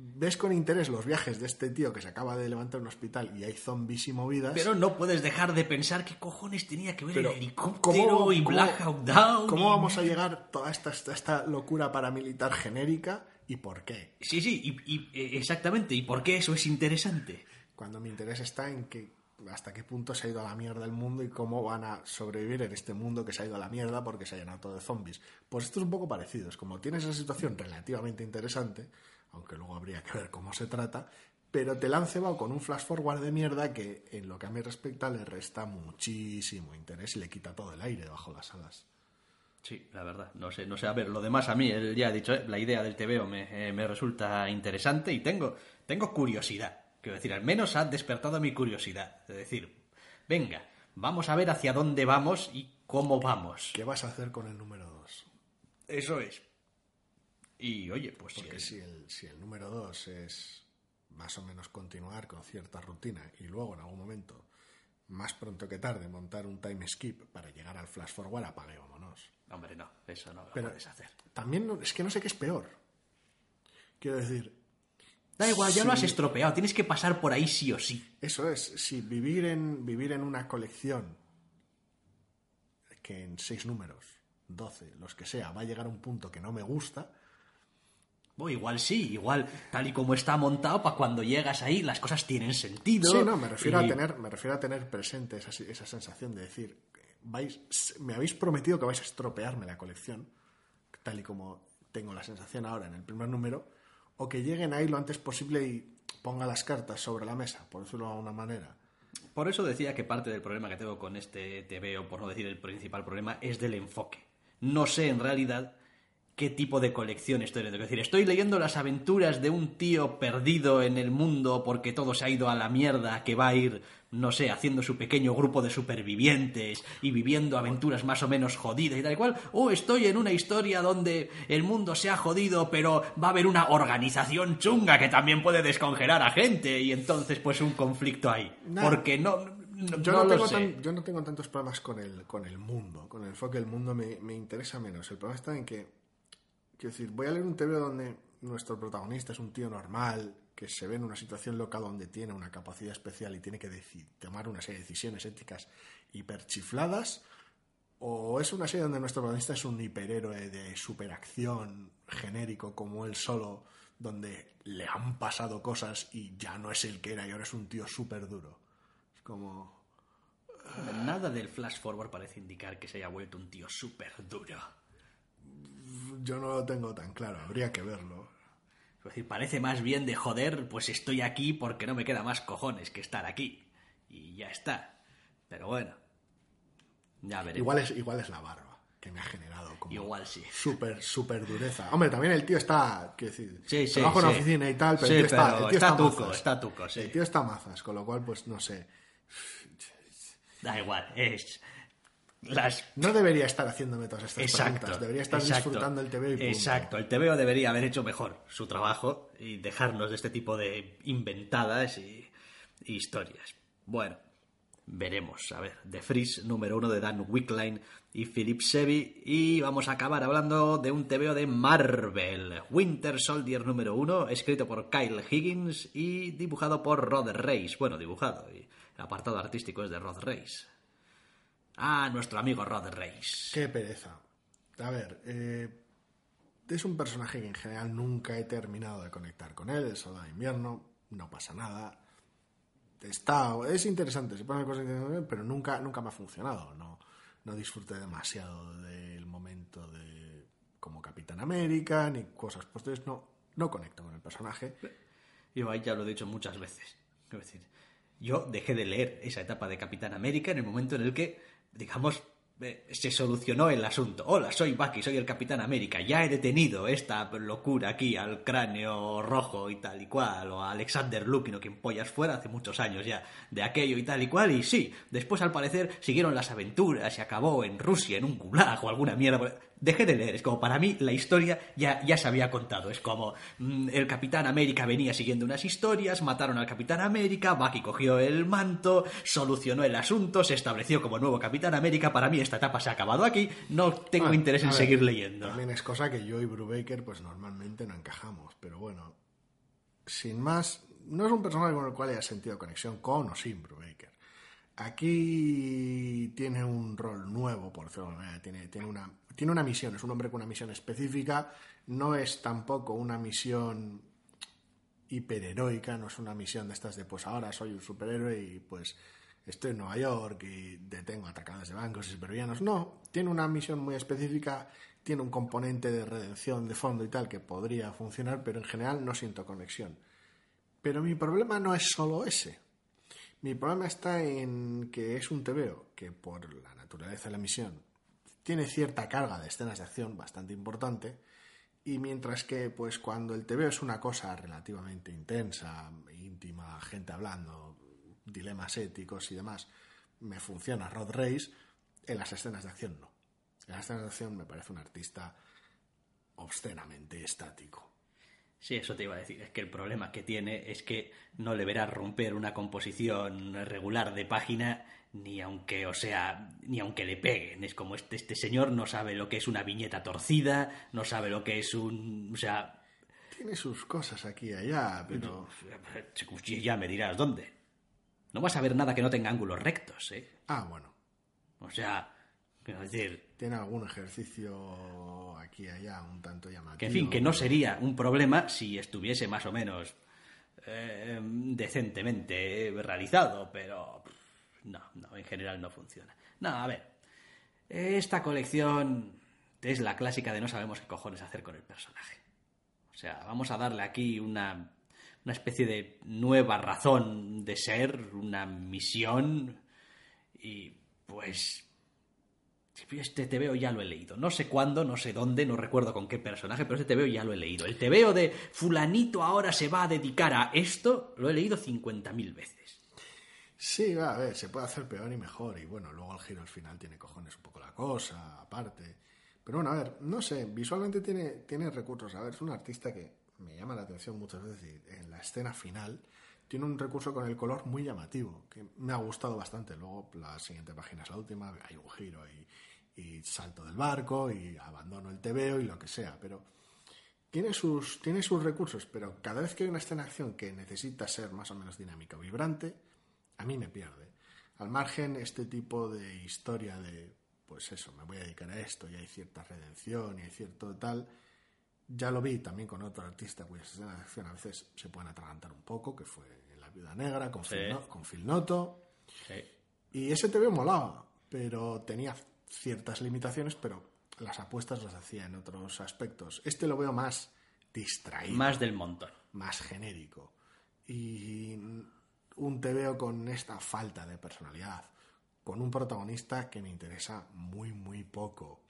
ves con interés los viajes de este tío que se acaba de levantar en un hospital y hay zombies y movidas. Pero no puedes dejar de pensar qué cojones tenía que ver Pero, el helicóptero ¿cómo- y cómo- Black Hawk Down. ¿Cómo y- vamos a llegar toda esta, esta, esta locura paramilitar genérica y por qué? Sí, sí, y, y- eh, exactamente. ¿Y por qué eso es interesante? Cuando mi interés está en que hasta qué punto se ha ido a la mierda el mundo y cómo van a sobrevivir en este mundo que se ha ido a la mierda porque se ha llenado todo de zombies. Pues esto es un poco parecido. Es como tienes esa situación relativamente interesante, aunque luego habría que ver cómo se trata, pero te la han cebado con un flash forward de mierda que en lo que a mí respecta le resta muchísimo interés y le quita todo el aire bajo las alas. Sí, la verdad. No sé, no sé. A ver, lo demás a mí, él ya ha dicho, eh, la idea del TVO me, eh, me resulta interesante y tengo, tengo curiosidad. Quiero decir, al menos ha despertado mi curiosidad. Es decir, venga, Vamos a ver hacia dónde vamos y cómo vamos. ¿Qué vas a hacer con el número 2? Eso es. Y oye, pues. Porque si el, si el número 2 es más o menos continuar con cierta rutina y luego en algún momento, más pronto que tarde, montar un time skip para llegar al flash forward, apague, vámonos. Hombre, no, eso no lo Pero puedes hacer. También no- es que no sé qué es peor. Quiero decir, Da igual, ya lo has estropeado. Tienes que pasar por ahí sí o sí. Eso es, si vivir en, vivir en una colección que en seis números, 12, los que sea, va a llegar a un punto que no me gusta, O igual sí, igual tal y como está montado, para cuando llegas ahí las cosas tienen sentido. sí, no, me refiero, y- a tener, me refiero a tener presente esa, esa sensación de decir, vais, me habéis prometido que vais a estropearme la colección, tal y como tengo la sensación ahora en el primer número, o que lleguen ahí lo antes posible y ponga las cartas sobre la mesa, por decirlo de alguna manera. Por eso decía que parte del problema que tengo con este TV, o por no decir el principal problema, es del enfoque. No sé en realidad qué tipo de colección estoy leyendo. Es decir, estoy leyendo las aventuras de un tío perdido en el mundo porque todo se ha ido a la mierda, que va a ir, no sé, haciendo su pequeño grupo de supervivientes y viviendo aventuras más o menos jodidas y tal y cual. O estoy en una historia donde el mundo se ha jodido, pero va a haber una organización chunga que también puede descongelar a gente y entonces pues un conflicto ahí. Porque no, no, Yo no tengo tan- yo no tengo tantos problemas con el, con el mundo, con el enfoque del mundo me, me interesa menos. El problema está en que, quiero decir, voy a leer un TV donde nuestro protagonista es un tío normal, que se ve en una situación loca donde tiene una capacidad especial y tiene que tomar una serie de decisiones éticas hiperchifladas, o es una serie donde nuestro protagonista es un hiperhéroe de superacción genérico como él solo, donde le han pasado cosas y ya no es el que era y ahora es un tío súper duro. Es como... Nada del flash forward parece indicar que se haya vuelto un tío súper duro. Yo no lo tengo tan claro, habría que verlo. Es decir, parece más bien de joder, pues estoy aquí porque no me queda más cojones que estar aquí. Y ya está. Pero bueno, ya veremos. Igual es, igual es la barba que me ha generado como Igual sí. súper, súper dureza. Hombre, también el tío está, quiero decir, Sí, sí, trabajo en sí. oficina y tal, pero el tío está, el tío está está, tuco, mazas. está tuco, sí. El tío está mazas, con lo cual, pues no sé. Da igual, es... Las... No debería estar haciéndome todas estas Exacto. preguntas, debería estar exacto, disfrutando el TV y punto. Exacto, el TVO debería haber hecho mejor su trabajo y dejarnos de este tipo de inventadas y, y historias. Bueno, veremos. A ver, The Freeze número uno de Dan Wickline y Philip Sevi. Y vamos a acabar hablando de un TVO de Marvel. Winter Soldier número uno, escrito por Kyle Higgins y dibujado por Rod Reis. Bueno, dibujado. Y el apartado artístico es de Rod Reis. Ah, nuestro amigo Rod Reis. Qué pereza. A ver, eh, es un personaje que en general nunca he terminado de conectar con él, el soldado de invierno, no pasa nada. Está, es interesante, se ponen cosas interesantes, pero nunca, nunca me ha funcionado. No, no disfruté demasiado del momento de como Capitán América, ni cosas posteriores. No, no conecto con el personaje. Yo ahí ya lo he dicho muchas veces. Es decir, yo dejé de leer esa etapa de Capitán América en el momento en el que, digamos, eh, se solucionó el asunto. Hola, soy Bucky, soy el Capitán América. Ya he detenido esta locura aquí al cráneo rojo y tal y cual, o a Alexander Lukin o quien pollas fuera hace muchos años ya de aquello y tal y cual. Y sí, después al parecer siguieron las aventuras y acabó en Rusia, en un gulag o alguna mierda. Dejé de leer, es como para mí la historia ya, ya se había contado. Es como mm, el Capitán América venía siguiendo unas historias, mataron al Capitán América, Bucky cogió el manto, solucionó el asunto, se estableció como nuevo Capitán América. Para mí esta etapa se ha acabado aquí, no tengo Bueno, interés en ver, seguir leyendo. También es cosa que yo y Brubaker pues normalmente no encajamos, pero bueno, sin más, no es un personaje con el cual haya sentido conexión con o sin Brubaker. Aquí tiene un rol nuevo, por decirlo de alguna manera, tiene, tiene, una, tiene una misión, es un hombre con una misión específica, no es tampoco una misión hiperheroica, no es una misión de estas de pues ahora soy un superhéroe y pues estoy en Nueva York y detengo atracadas de bancos y supervillanos. No, tiene una misión muy específica, tiene un componente de redención de fondo y tal que podría funcionar, pero en general no siento conexión. Pero mi problema no es solo ese. Mi problema está en que es un TVO que por la naturaleza de la misión tiene cierta carga de escenas de acción bastante importante y mientras que pues cuando el TVO es una cosa relativamente intensa, íntima, gente hablando, dilemas éticos y demás, me funciona Rod Race, en las escenas de acción no. En las escenas de acción me parece un artista obscenamente estático. Sí, eso te iba a decir. Es que el problema que tiene es que no le verás romper una composición regular de página ni aunque, o sea, ni aunque le peguen. Es como este, este señor no sabe lo que es una viñeta torcida, no sabe lo que es un... O sea... Tiene sus cosas aquí y allá, pero... Ya me dirás dónde. No vas a ver nada que no tenga ángulos rectos, ¿eh? Ah, bueno. O sea, quiero decir... Tiene algún ejercicio aquí y allá un tanto llamativo. Que en fin, que no sería un problema si estuviese más o menos eh, decentemente realizado, pero no, no, en general no funciona. No, a ver, esta colección es la clásica de no sabemos qué cojones hacer con el personaje. O sea, vamos a darle aquí una, una especie de nueva razón de ser, una misión y pues este TVO ya lo he leído. No sé cuándo, no sé dónde, no recuerdo con qué personaje, pero este TVO ya lo he leído. El TVO de fulanito ahora se va a dedicar a esto, lo he leído 50.000 veces. Sí, va, a ver, se puede hacer peor y mejor. Y bueno, luego el giro al final tiene cojones un poco la cosa, aparte. Pero bueno, a ver, no sé, visualmente tiene, tiene recursos. A ver, es un artista que me llama la atención muchas veces y en la escena final tiene un recurso con el color muy llamativo, que me ha gustado bastante. Luego la siguiente página es la última, hay un giro y salto del barco y abandono el tebeo y lo que sea, pero tiene sus, tiene sus recursos, pero cada vez que hay una escena de acción que necesita ser más o menos dinámica o vibrante, a mí me pierde. Al margen, este tipo de historia de, pues eso, me voy a dedicar a esto y hay cierta redención y hay cierto tal, ya lo vi también con otro artista cuyas escenas de acción a veces se pueden atragantar un poco, que fue en La Viuda Negra, con, Phil, con Phil Noto. Y ese te molaba, pero tenía ciertas limitaciones, pero las apuestas las hacía en otros aspectos. Este lo veo más distraído. Más del montón. Más genérico. Y un te veo con esta falta de personalidad, con un protagonista que me interesa muy, muy poco.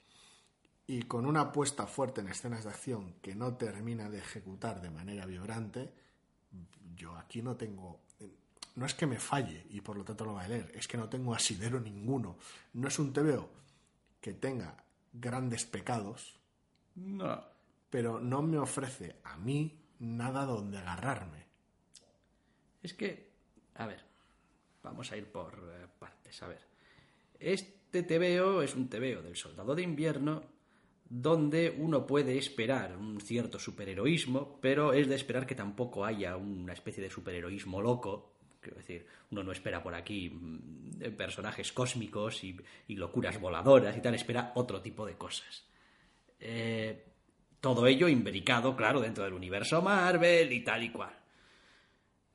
Y con una apuesta fuerte en escenas de acción que no termina de ejecutar de manera vibrante, yo aquí no tengo no es que me falle y por lo tanto lo va a leer, es que no tengo asidero ninguno. No es un TVO que tenga grandes pecados, no. pero no me ofrece a mí nada donde agarrarme. Es que, a ver, vamos a ir por eh, partes. A ver, este TVO es un TVO del soldado de invierno donde uno puede esperar un cierto superheroísmo, pero es de esperar que tampoco haya una especie de superheroísmo loco, Quiero decir, uno no espera por aquí mm, personajes cósmicos y, locuras voladoras y tal, espera otro tipo de cosas. Eh, todo ello imbricado, claro, dentro del universo Marvel y tal y cual.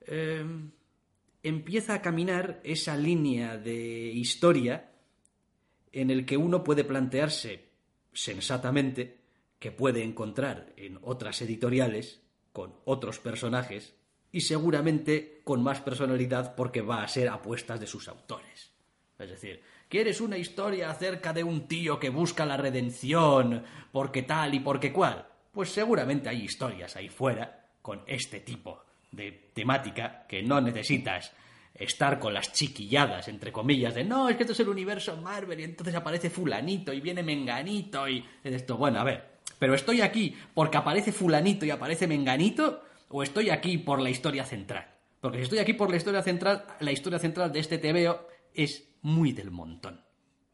Eh, empieza a caminar esa línea de historia en el que uno puede plantearse sensatamente que puede encontrar en otras editoriales con otros personajes y seguramente con más personalidad porque va a ser apuestas de sus autores. Es decir, ¿quieres una historia acerca de un tío que busca la redención porque tal y porque cual? Pues seguramente hay historias ahí fuera con este tipo de temática que no necesitas estar con las chiquilladas, entre comillas, de no, es que esto es el universo Marvel y entonces aparece fulanito y viene menganito y esto, bueno, a ver, pero estoy aquí porque aparece fulanito y aparece menganito o estoy aquí por la historia central. Porque si estoy aquí por la historia central, la historia central de este TVO es muy del montón.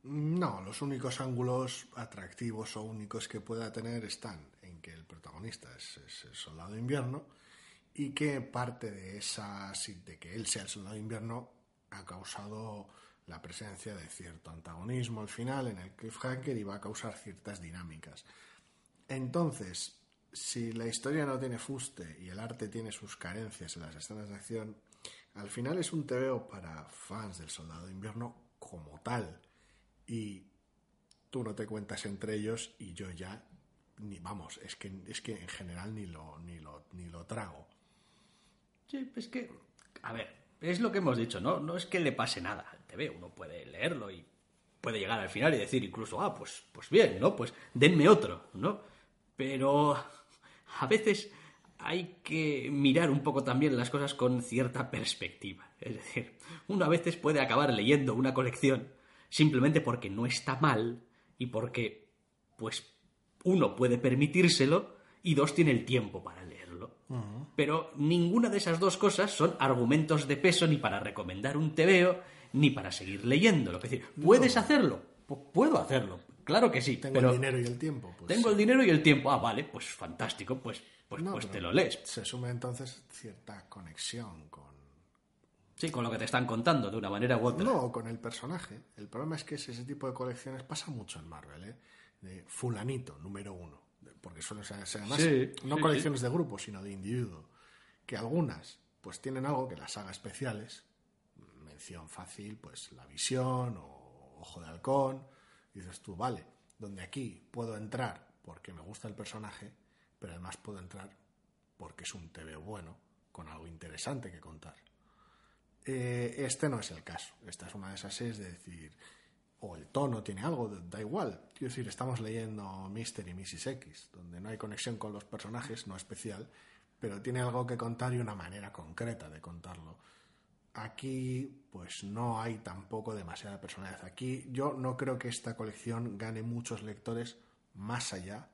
No, los únicos ángulos atractivos o únicos que pueda tener están en que el protagonista es, el soldado de invierno y que parte de esa de que él sea el soldado de invierno ha causado la presencia de cierto antagonismo al final en el cliffhanger y va a causar ciertas dinámicas. Entonces, si la historia no tiene fuste y el arte tiene sus carencias en las escenas de acción, al final es un TVO para fans del Soldado de Invierno como tal. Y tú no te cuentas entre ellos y yo ya, ni vamos, es que, es que en general ni lo, ni lo, ni lo trago. Sí, es que, a ver, es lo que hemos dicho, ¿no? No es que le pase nada al TVO, uno puede leerlo y puede llegar al final y decir incluso, ah, pues, pues bien, ¿no? Pues denme otro, ¿no? Pero a veces hay que mirar un poco también las cosas con cierta perspectiva. Es decir, uno a veces puede acabar leyendo una colección simplemente porque no está mal y porque, pues, uno puede permitírselo y dos tiene el tiempo para Pero ninguna de esas dos cosas son argumentos de peso ni para recomendar un tebeo ni para seguir leyéndolo. Es decir, ¿puedes hacerlo? Pu- puedo hacerlo. Claro que sí. Tengo pero el dinero y el tiempo. Pues, tengo el dinero y el tiempo. Ah, vale, pues fantástico. Pues, pues, No, pues te lo lees. Se asume entonces cierta conexión con... Sí, con lo que te están contando de una manera u otra. No, con el personaje. El problema es que ese, ese tipo de colecciones pasa mucho en Marvel, ¿eh? De fulanito, número uno. Porque suelen ser, además Sí, no sí, colecciones de grupo, sino de individuo. Que algunas, pues tienen algo que las haga especiales. Mención fácil, pues La Visión o Ojo de Halcón. Y dices tú, vale, donde aquí puedo entrar porque me gusta el personaje, pero además puedo entrar porque es un TV bueno, con algo interesante que contar. Eh, este no es el caso. Esta es una de esas series de decir, o el tono tiene algo, da igual. Quiero decir, estamos leyendo Mr. y Mrs. X, donde no hay conexión con los personajes, no especial, pero tiene algo que contar y una manera concreta de contarlo. Aquí, pues no hay tampoco demasiada personalidad. Aquí yo no creo que esta colección gane muchos lectores más allá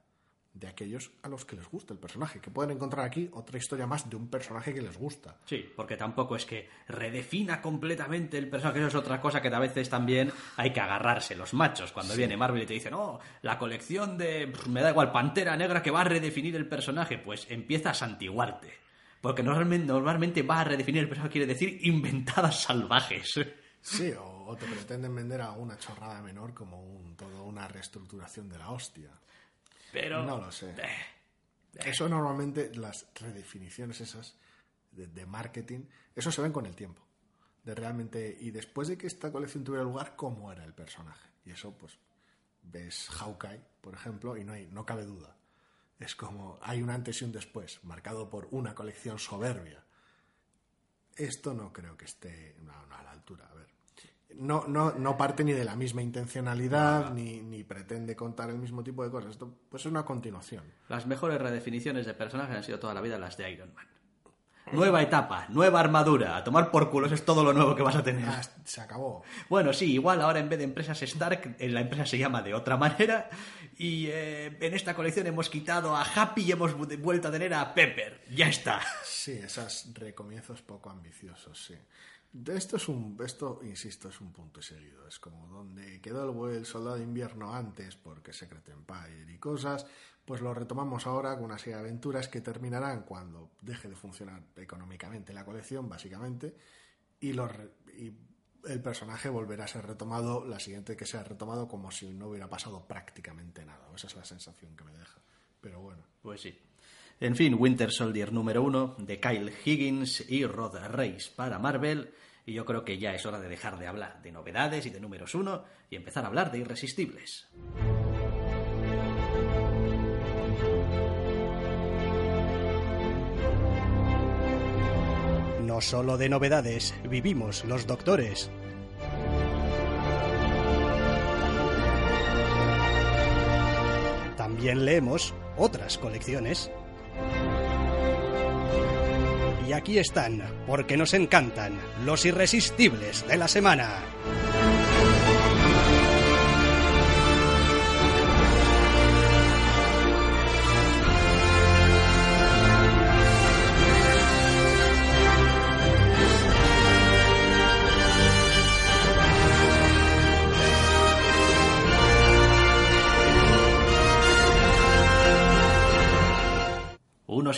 de aquellos a los que les gusta el personaje, que pueden encontrar aquí otra historia más de un personaje que les gusta. Sí, porque tampoco es que redefina completamente el personaje, eso es otra cosa que a veces también hay que agarrarse los machos. Cuando viene Marvel y te dice, no, la colección de, me da igual, Pantera Negra que va a redefinir el personaje, pues empieza a santiguarte. Porque normalmente, normalmente va a redefinir el personaje, quiere decir inventadas salvajes. Sí, o, o te pretenden vender alguna chorrada menor como un, toda una reestructuración de la hostia. Pero... No lo sé. Eso normalmente, las redefiniciones esas de, de marketing, eso se ven con el tiempo. De realmente, y después de que esta colección tuviera lugar, cómo era el personaje. Y eso, pues, ves Hawkeye, por ejemplo, y no, hay, no cabe duda. Es como, hay un antes y un después, marcado por una colección soberbia. Esto no creo que esté no, no, a la altura. A ver, no, no, no parte ni de la misma intencionalidad, ni, ni pretende contar el mismo tipo de cosas. Esto pues es una continuación. Las mejores redefiniciones de personajes han sido toda la vida las de Iron Man. Nueva etapa, nueva armadura, a tomar por culo, eso es todo lo nuevo que vas a tener. Ah, se acabó. Bueno, sí, igual ahora en vez de empresas Stark, eh, la empresa se llama de otra manera. Y eh, en esta colección hemos quitado a Happy y hemos vu- vuelto a tener a Pepper. Ya está. Sí, esos recomienzos poco ambiciosos, sí. Esto es un, esto, insisto, es un punto y seguido. Es como donde quedó el, el soldado de invierno antes, porque Secret Empire y cosas, pues lo retomamos ahora con una serie de aventuras que terminarán cuando deje de funcionar económicamente la colección, básicamente, y, re- y el personaje volverá a ser retomado, la siguiente que sea retomado como si no hubiera pasado prácticamente nada. Esa es la sensación que me deja. Pero bueno. Pues sí. En fin, Winter Soldier número uno de Kyle Higgins y Rod Reis para Marvel. Y yo creo que ya es hora de dejar de hablar de novedades y de números uno y empezar a hablar de irresistibles. No solo de novedades vivimos los doctores. También leemos otras colecciones. Y aquí están, porque nos encantan, los irresistibles de la semana.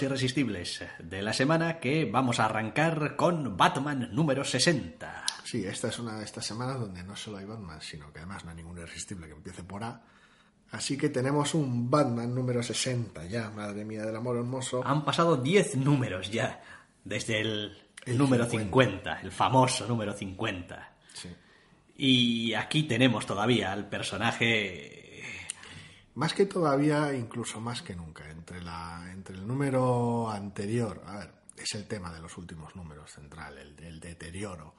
Irresistibles de la semana que vamos a arrancar con Batman número 60. Sí, esta es una de estas semanas donde no solo hay Batman, sino que además no hay ningún irresistible que empiece por A. Así que tenemos un Batman número 60 ya, madre mía del amor hermoso. Han pasado 10 números ya, desde el, El número 50. 50, el famoso número 50. Sí. Y aquí tenemos todavía al personaje... Más que todavía, incluso más que nunca, entre, la, entre el número anterior, a ver, es el tema de los últimos números central, el, el deterioro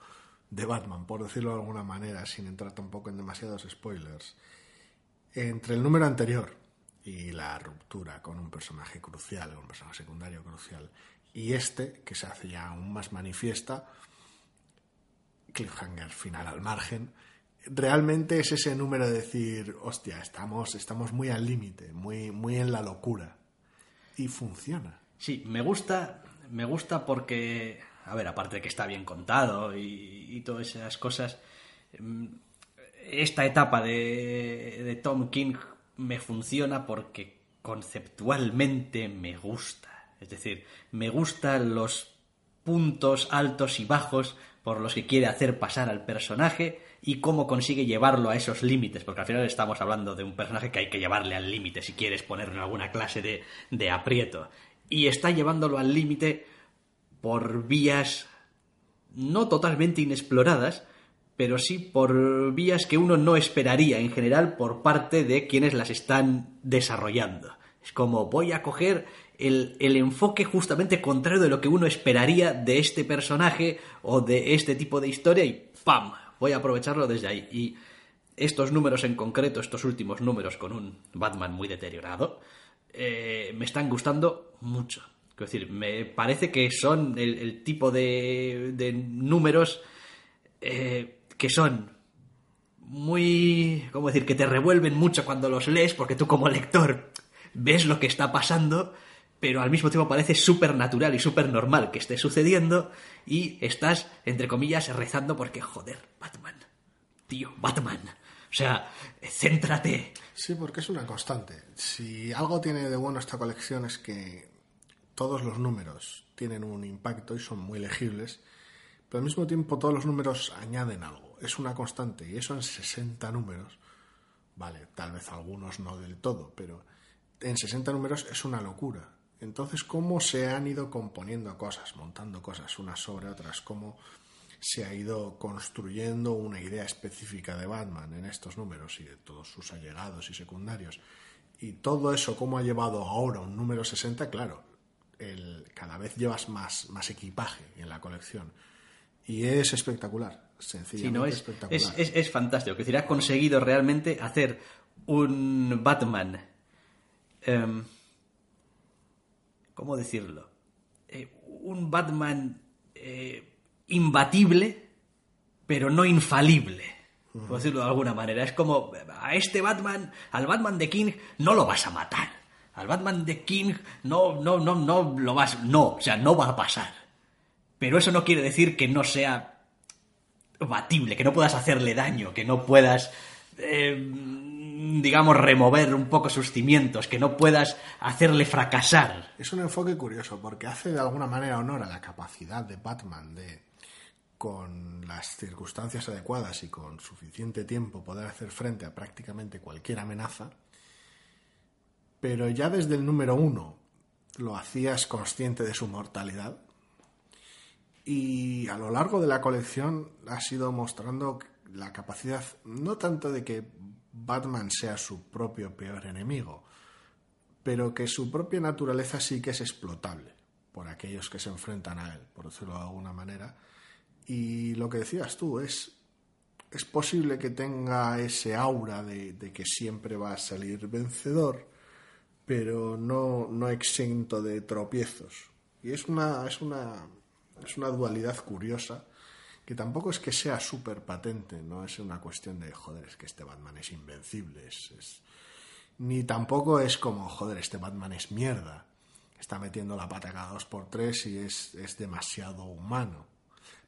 de Batman, por decirlo de alguna manera, sin entrar tampoco en demasiados spoilers. Entre el número anterior y la ruptura con un personaje crucial, un personaje secundario crucial. Y este, que se hace ya aún más manifiesta, cliffhanger final al margen, realmente es ese número de decir, hostia, estamos, estamos muy al límite, muy, muy en la locura. Y funciona. Sí, me gusta, me gusta porque, a ver, aparte de que está bien contado y, y todas esas cosas, mm, esta etapa de, de Tom King me funciona porque conceptualmente me gusta. Es decir, me gustan los puntos altos y bajos por los que quiere hacer pasar al personaje y cómo consigue llevarlo a esos límites, porque al final estamos hablando de un personaje que hay que llevarle al límite si quieres ponerlo en alguna clase de, de aprieto. Y está llevándolo al límite por vías no totalmente inexploradas, pero sí por vías que uno no esperaría en general por parte de quienes las están desarrollando. Es como voy a coger el, el, enfoque justamente contrario de lo que uno esperaría de este personaje o de este tipo de historia y ¡pam! Voy a aprovecharlo desde ahí. Y estos números en concreto, estos últimos números con un Batman muy deteriorado, eh, me están gustando mucho. Es decir, me parece que son el, tipo de, de números eh, que son muy, ¿cómo decir?, que te revuelven mucho cuando los lees, porque tú como lector ves lo que está pasando, pero al mismo tiempo parece súper natural y súper normal que esté sucediendo y estás, entre comillas, rezando porque, joder, Batman, tío, Batman. O sea, céntrate. Sí, porque es una constante. Si algo tiene de bueno esta colección es que todos los números tienen un impacto y son muy legibles, pero al mismo tiempo todos los números añaden algo. Es una constante y eso en 60 números, vale, tal vez algunos no del todo, pero en 60 números es una locura. Entonces, ¿cómo se han ido componiendo cosas, montando cosas unas sobre otras? ¿Cómo se ha ido construyendo una idea específica de Batman en estos números y de todos sus allegados y secundarios? Y todo eso, ¿cómo ha llevado ahora un número 60? Claro, el, cada vez llevas más, más equipaje en la colección. Y es espectacular, sencillamente sí, no, es, espectacular. Es, es, es, fantástico. Es decir, ha conseguido realmente hacer un Batman. Um, ¿Cómo decirlo? Eh, un Batman eh, imbatible, pero no infalible. Por decirlo de alguna manera. Es como a este Batman, al Batman de King, no lo vas a matar. Al Batman de King no, no, no, no lo vas. No, o sea, no va a pasar. Pero eso no quiere decir que no sea batible, que no puedas hacerle daño, que no puedas, eh, digamos, remover un poco sus cimientos, que no puedas hacerle fracasar. Es un enfoque curioso porque hace de alguna manera honor a la capacidad de Batman de, con las circunstancias adecuadas y con suficiente tiempo, poder hacer frente a prácticamente cualquier amenaza. Pero ya desde el número uno lo hacías consciente de su mortalidad, y a lo largo de la colección ha sido mostrando la capacidad no tanto de que Batman sea su propio peor enemigo, pero que su propia naturaleza sí que es explotable por aquellos que se enfrentan a él, por decirlo de alguna manera. Y lo que decías tú es, es posible que tenga ese aura de, de que siempre va a salir vencedor, pero no, no exento de tropiezos. Y es una, es una es una dualidad curiosa que tampoco es que sea súper patente, no es una cuestión de, joder, es que este Batman es invencible, es, ni tampoco es como, joder, este Batman es mierda, está metiendo la pata cada dos por tres y es, es demasiado humano.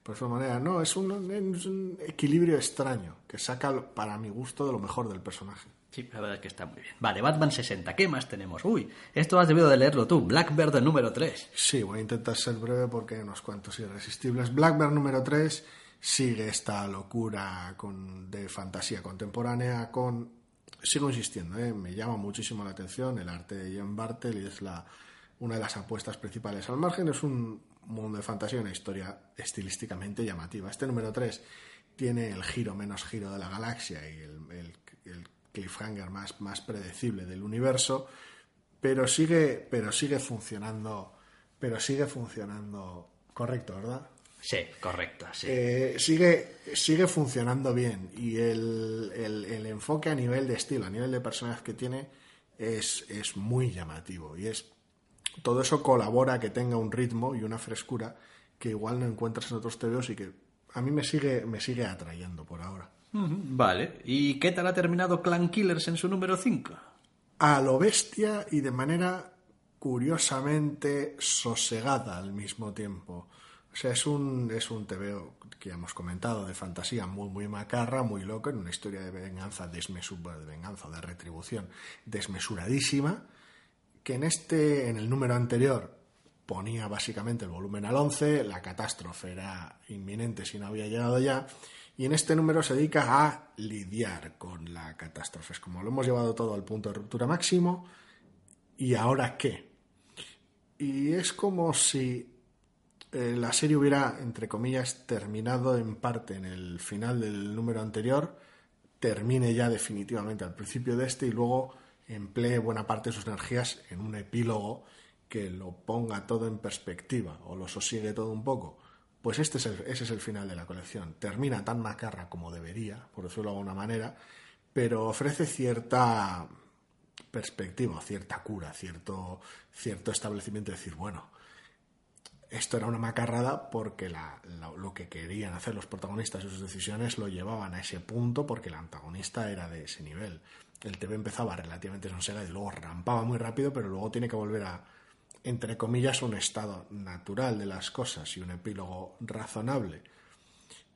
Por esa manera, no, es un, es un equilibrio extraño que saca, para mi gusto, de lo mejor del personaje. Sí, la verdad es que está muy bien. Vale, Batman 60, ¿qué más tenemos? Uy, esto has debido de leerlo tú, Blackbird número 3. Sí, voy a intentar ser breve porque hay unos cuantos irresistibles. Blackbird número 3 sigue esta locura con, de fantasía contemporánea con... Sigo insistiendo, ¿eh? me llama muchísimo la atención el arte de Ian Bartel y es la, una de las apuestas principales. Al margen es un mundo de fantasía, una historia estilísticamente llamativa. Este número 3 tiene el giro menos giro de la galaxia y el, cliffhanger más, más predecible del universo, pero sigue, pero sigue funcionando, pero sigue funcionando correcto, ¿verdad? Sí, correcto, sí. Eh, sigue, sigue funcionando bien y el, el, el, enfoque a nivel de estilo, a nivel de personaje que tiene, es, es muy llamativo y es todo eso colabora a que tenga un ritmo y una frescura que igual no encuentras en otros TVOs y que a mí me sigue, me sigue atrayendo por ahora. Vale. ¿Y qué tal ha terminado Clan Killers en su número 5? A lo bestia y de manera curiosamente sosegada al mismo tiempo. O sea, es un, es un TVO que hemos comentado, de fantasía muy, muy macarra, muy loco, en una historia de venganza, desmesu- bueno, de venganza, de retribución desmesuradísima, que en este, en el número anterior, ponía básicamente el volumen al 11, la catástrofe era inminente si no había llegado ya, y en este número se dedica a lidiar con la catástrofe. Es como lo hemos llevado todo al punto de ruptura máximo, ¿y ahora qué? Y es como si eh, la serie hubiera, entre comillas, terminado en parte en el final del número anterior, termine ya definitivamente al principio de este y luego emplee buena parte de sus energías en un epílogo que lo ponga todo en perspectiva o lo sosiegue todo un poco. Pues este es el, ese es el final de la colección. Termina tan macarra como debería, por decirlo de alguna manera, pero ofrece cierta perspectiva, cierta cura, cierto, cierto establecimiento de decir, bueno, esto era una macarrada porque lo que querían hacer los protagonistas y sus decisiones lo llevaban a ese punto porque el antagonista era de ese nivel. El TV empezaba relativamente sosegado y luego rampaba muy rápido, pero luego tiene que volver a, entre comillas, un estado natural de las cosas y un epílogo razonable.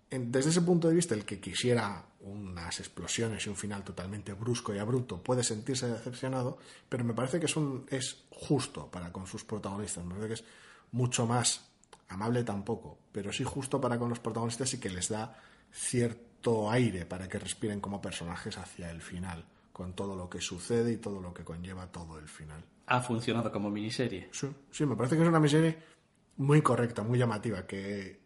Desde ese punto de vista, el que quisiera unas explosiones y un final totalmente brusco y abrupto puede sentirse decepcionado, pero me parece que es, un, es justo para con sus protagonistas. Me parece que es mucho más amable tampoco, pero sí justo para con los protagonistas y que les da cierto aire para que respiren como personajes hacia el final, con todo lo que sucede y todo lo que conlleva todo el final. Ha funcionado como miniserie. Sí, sí, me parece que es una miniserie muy correcta, muy llamativa, que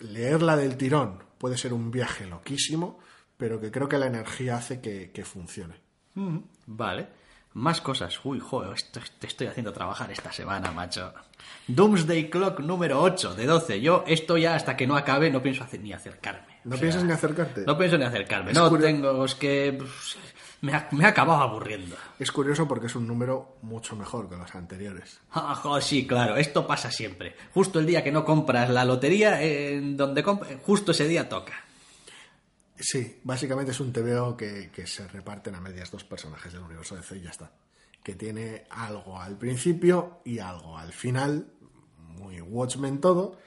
leerla del tirón puede ser un viaje loquísimo, pero que creo que la energía hace que, que funcione. Ujú, Vale. Más cosas. Uy, joder, esto, te estoy haciendo trabajar esta semana, macho. Doomsday Clock número 8 de 12. Yo esto ya hasta que no acabe no pienso hacer- ni acercarme. ¿No O sea, piensas ni acercarte? No pienso ni acercarme. Es no tengo, es que pues, me ha, me ha acabado aburriendo. Es curioso porque es un número mucho mejor que los anteriores. Ah, jo, sí, claro, esto pasa siempre. Justo el día que no compras la lotería, en donde justo ese día toca. Sí, básicamente es un TVO que, que se reparten a medias dos personajes del universo DC y ya está. Que tiene algo al principio y algo al final, muy Watchmen todo,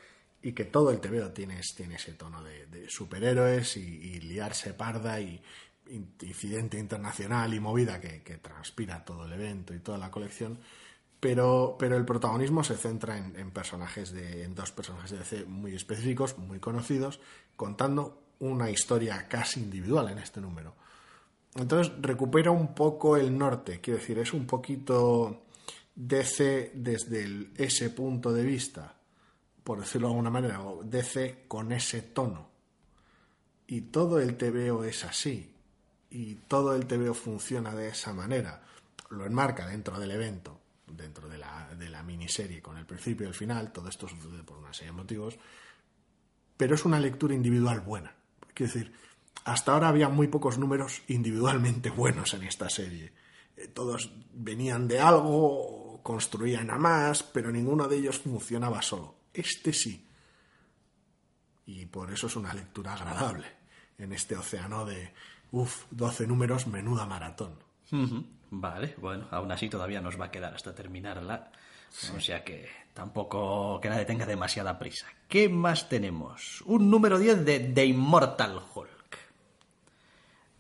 y que todo el TVO tiene, tiene ese tono de, de superhéroes y, y liarse parda y incidente internacional y movida que, transpira todo el evento y toda la colección. Pero, pero el protagonismo se centra en, personajes de, en dos personajes de DC muy específicos, muy conocidos, contando una historia casi individual en este número. Entonces recupera un poco el norte, quiero decir, es un poquito DC desde ese punto de vista, por decirlo de alguna manera, DC con ese tono. Y todo el TVO es así, y todo el TVO funciona de esa manera. Lo enmarca dentro del evento, dentro de la, de la miniserie, con el principio y el final, todo esto sucede por una serie de motivos, pero es una lectura individual buena. Quiero decir, hasta ahora había muy pocos números individualmente buenos en esta serie. Eh, Todos venían de algo, construían a más, pero ninguno de ellos funcionaba solo. Este sí. Y por eso es una lectura agradable en este océano de, uff, 12 números, menuda maratón. Vale, bueno, aún así todavía nos va a quedar hasta terminarla. O sea que tampoco que nadie tenga demasiada prisa. ¿Qué más tenemos? Un número 10 de The Immortal Hulk.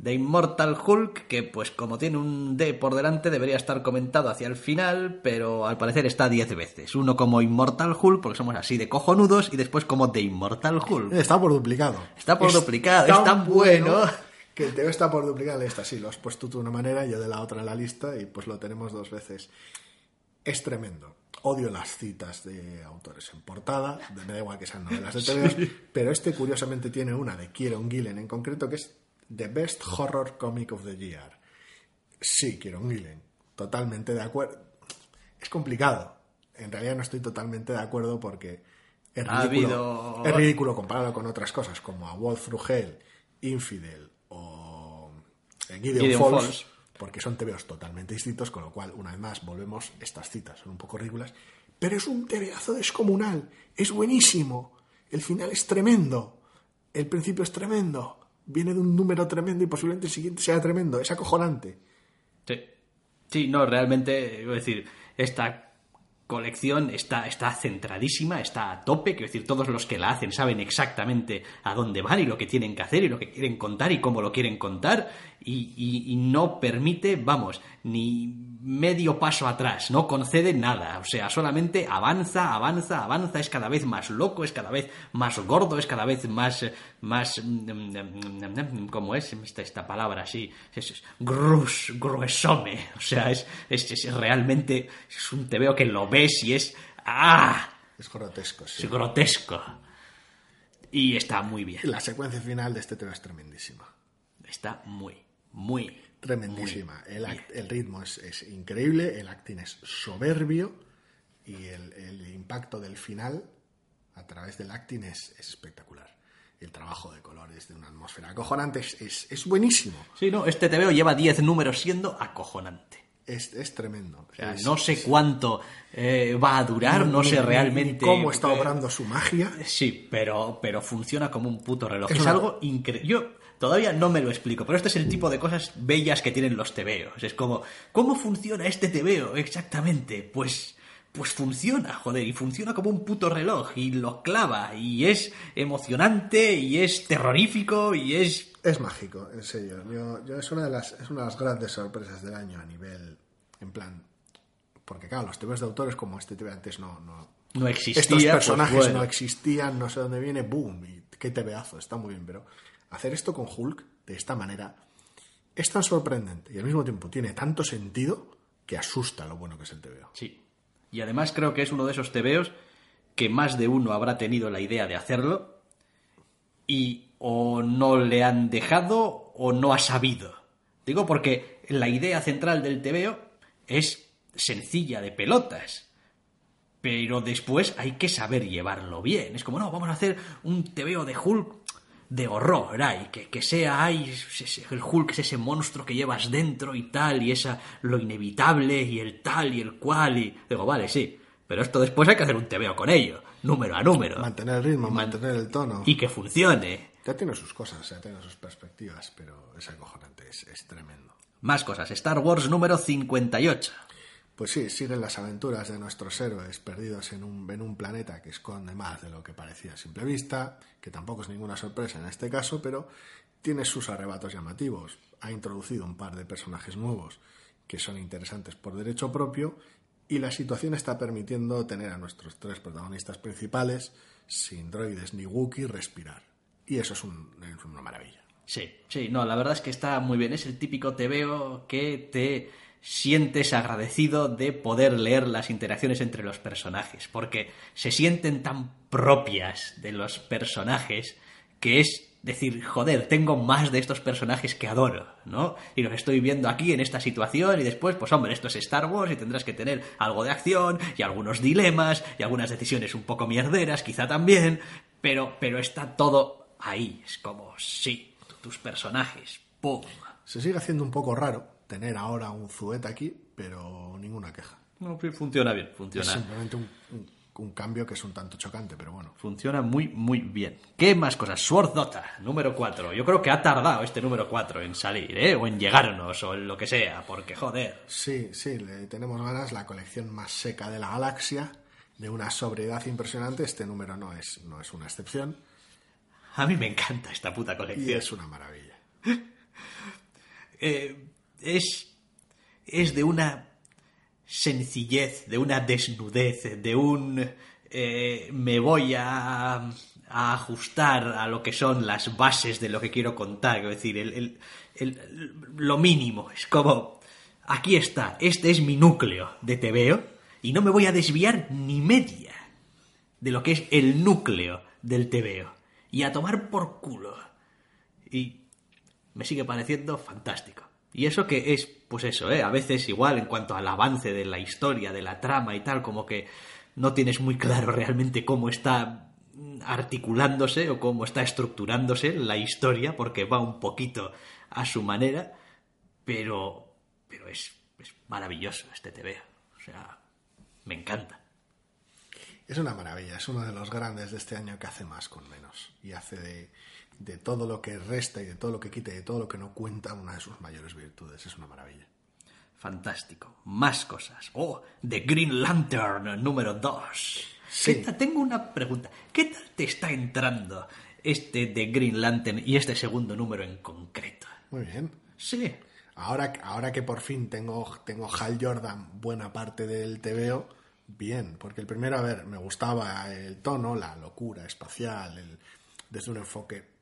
The Immortal Hulk, que pues como tiene un D por delante debería estar comentado hacia el final, pero al parecer está 10 veces. Uno como Immortal Hulk, porque somos así de cojonudos, y después como The Immortal Hulk. Está por duplicado. Está por duplicado, es tan bueno. Que el TV está por duplicado. Esta sí, lo has puesto tú de una manera, yo de la otra en la lista, y pues lo tenemos dos veces. Es tremendo. Odio las citas de autores en portada, me da igual que sean novelas de TVOs, pero este curiosamente tiene una de Kieron Gillen en concreto, que es The Best Horror Comic of the Year. Sí, Kieron Gillen, totalmente de acuerdo. Es complicado. En realidad no estoy totalmente de acuerdo porque es Ha ridículo, habido- es ridículo compararlo con otras cosas como a Wolf Frugel, Infidel eh, Gideon, Gideon Falls, Falls. porque son TVOs totalmente distintos, con lo cual, una vez más, volvemos, estas citas son un poco ridículas, pero es un TVazo descomunal, es buenísimo, el final es tremendo, el principio es tremendo, viene de un número tremendo y posiblemente el siguiente sea tremendo, es acojonante. Sí. Sí, no, realmente, es decir, esta colección está, está centradísima, está a tope, quiero decir, todos los que la hacen saben exactamente a dónde van y lo que tienen que hacer y lo que quieren contar y cómo lo quieren contar y, y no permite, vamos, ni medio paso atrás, no concede nada, o sea, solamente avanza, avanza, avanza, es cada vez más loco, es cada vez más gordo, es cada vez más, más, ¿cómo es esta, esta palabra así? Es, grus, gruesome, o sea, es, es, es realmente, es un te veo que lo ves y es, ¡ah! Es grotesco, sí. Es grotesco. Y está muy bien. La secuencia final de este tema es tremendísima. Está muy, muy tremendísima. El, el, ritmo es, es, increíble, el acting es soberbio y el, el, impacto del final a través del acting es, es, espectacular. El trabajo de colores de una atmósfera acojonante es, es buenísimo. Sí, no, este TVO lleva 10 números siendo acojonante. Es, tremendo. O sea, no sé cuánto eh, va a durar, no, sé realmente. cómo está obrando su magia. Sí, pero, pero funciona como un puto reloj. Es, algo increíble. Yo Todavía no me lo explico, pero este es el tipo de cosas bellas que tienen los tebeos. Es como, ¿cómo funciona este tebeo exactamente? Pues, pues funciona, joder, y funciona como un puto reloj, y lo clava, y es emocionante, y es terrorífico, y es... Es mágico, en serio. Yo, es, una de las, es una de las grandes sorpresas del año a nivel, en plan... Porque claro, los tebeos de autores como este TV antes no... no no existía. Estos pues personajes bueno. no existían, no sé dónde viene, boom, y qué tebeazo, está muy bien, pero hacer esto con Hulk de esta manera es tan sorprendente y al mismo tiempo tiene tanto sentido que asusta lo bueno que es el TVO. Sí. Y además creo que es uno de esos TVOs que más de uno habrá tenido la idea de hacerlo y o no le han dejado o no ha sabido. Digo porque la idea central del TVO es sencilla de pelotas. Pero después hay que saber llevarlo bien. Es como, no, vamos a hacer un TVO de Hulk de horror, ay, que, que sea, ay, el Hulk es ese monstruo que llevas dentro y tal, y esa, lo inevitable, y el tal y el cual, y digo, vale, sí, pero esto después hay que hacer un tebeo con ello, número a número. Mantener el ritmo, mantener el tono. Y que funcione. Ya tiene sus cosas, ya tiene sus perspectivas, pero es acojonante, es, es tremendo. Más cosas, Star Wars número 58. Pues sí, siguen las aventuras de nuestros héroes perdidos en un, en un, planeta que esconde más de lo que parecía a simple vista, que tampoco es ninguna sorpresa en este caso, pero tiene sus arrebatos llamativos. Ha introducido un par de personajes nuevos que son interesantes por derecho propio y la situación está permitiendo tener a nuestros tres protagonistas principales sin droides ni Wookiee respirar. Y eso es, es una maravilla. Sí, sí, no, la verdad es que está muy bien. Es el típico TVO que te sientes agradecido de poder leer las interacciones entre los personajes, porque se sienten tan propias de los personajes que es decir, joder, tengo más de estos personajes que adoro, ¿no? Y los estoy viendo aquí en esta situación y después, pues hombre, esto es Star Wars y tendrás que tener algo de acción y algunos dilemas y algunas decisiones un poco mierderas, quizá también, pero, pero está todo ahí, es como, sí, tus personajes, ¡pum! Se sigue haciendo un poco raro, tener ahora un Zuet aquí, pero ninguna queja. No, funciona bien, funciona. Es simplemente un, un, un, cambio que es un tanto chocante, pero bueno. Funciona muy, muy bien. ¿Qué más cosas? Sword Dota, número 4. Yo creo que ha tardado este número 4 en salir, ¿eh? O en llegarnos, o en lo que sea, porque joder. Sí, sí, le tenemos ganas. La colección más seca de la galaxia, de una sobriedad impresionante. Este número no es, no es una excepción. A mí me encanta esta puta colección. Y es una maravilla. eh es, es de una sencillez, de una desnudez, de un eh, me voy a, ajustar a lo que son las bases de lo que quiero contar, es decir, el, el, el, lo mínimo, es como, aquí está, este es mi núcleo de TVO y no me voy a desviar ni media de lo que es el núcleo del TVO y a tomar por culo. Y me sigue pareciendo fantástico. Y eso que es, pues eso, ¿eh? A veces igual en cuanto al avance de la historia, de la trama y tal, como que no tienes muy claro realmente cómo está articulándose o cómo está estructurándose la historia, porque va un poquito a su manera, pero, pero es, es maravilloso este TV. O sea, me encanta. Es una maravilla, es uno de los grandes de este año que hace más con menos y hace de, de todo lo que resta y de todo lo que quita y de todo lo que no cuenta una de sus mayores virtudes. Es una maravilla. Fantástico. Más cosas. Oh, The Green Lantern número 2. Sí. Tengo una pregunta. ¿Qué tal te está entrando este de Green Lantern y este segundo número en concreto? Muy bien. Sí. Ahora, ahora que por fin tengo, tengo Hal Jordan buena parte del TVO, bien, porque el primero, a ver, me gustaba el tono, la locura espacial, el, desde un enfoque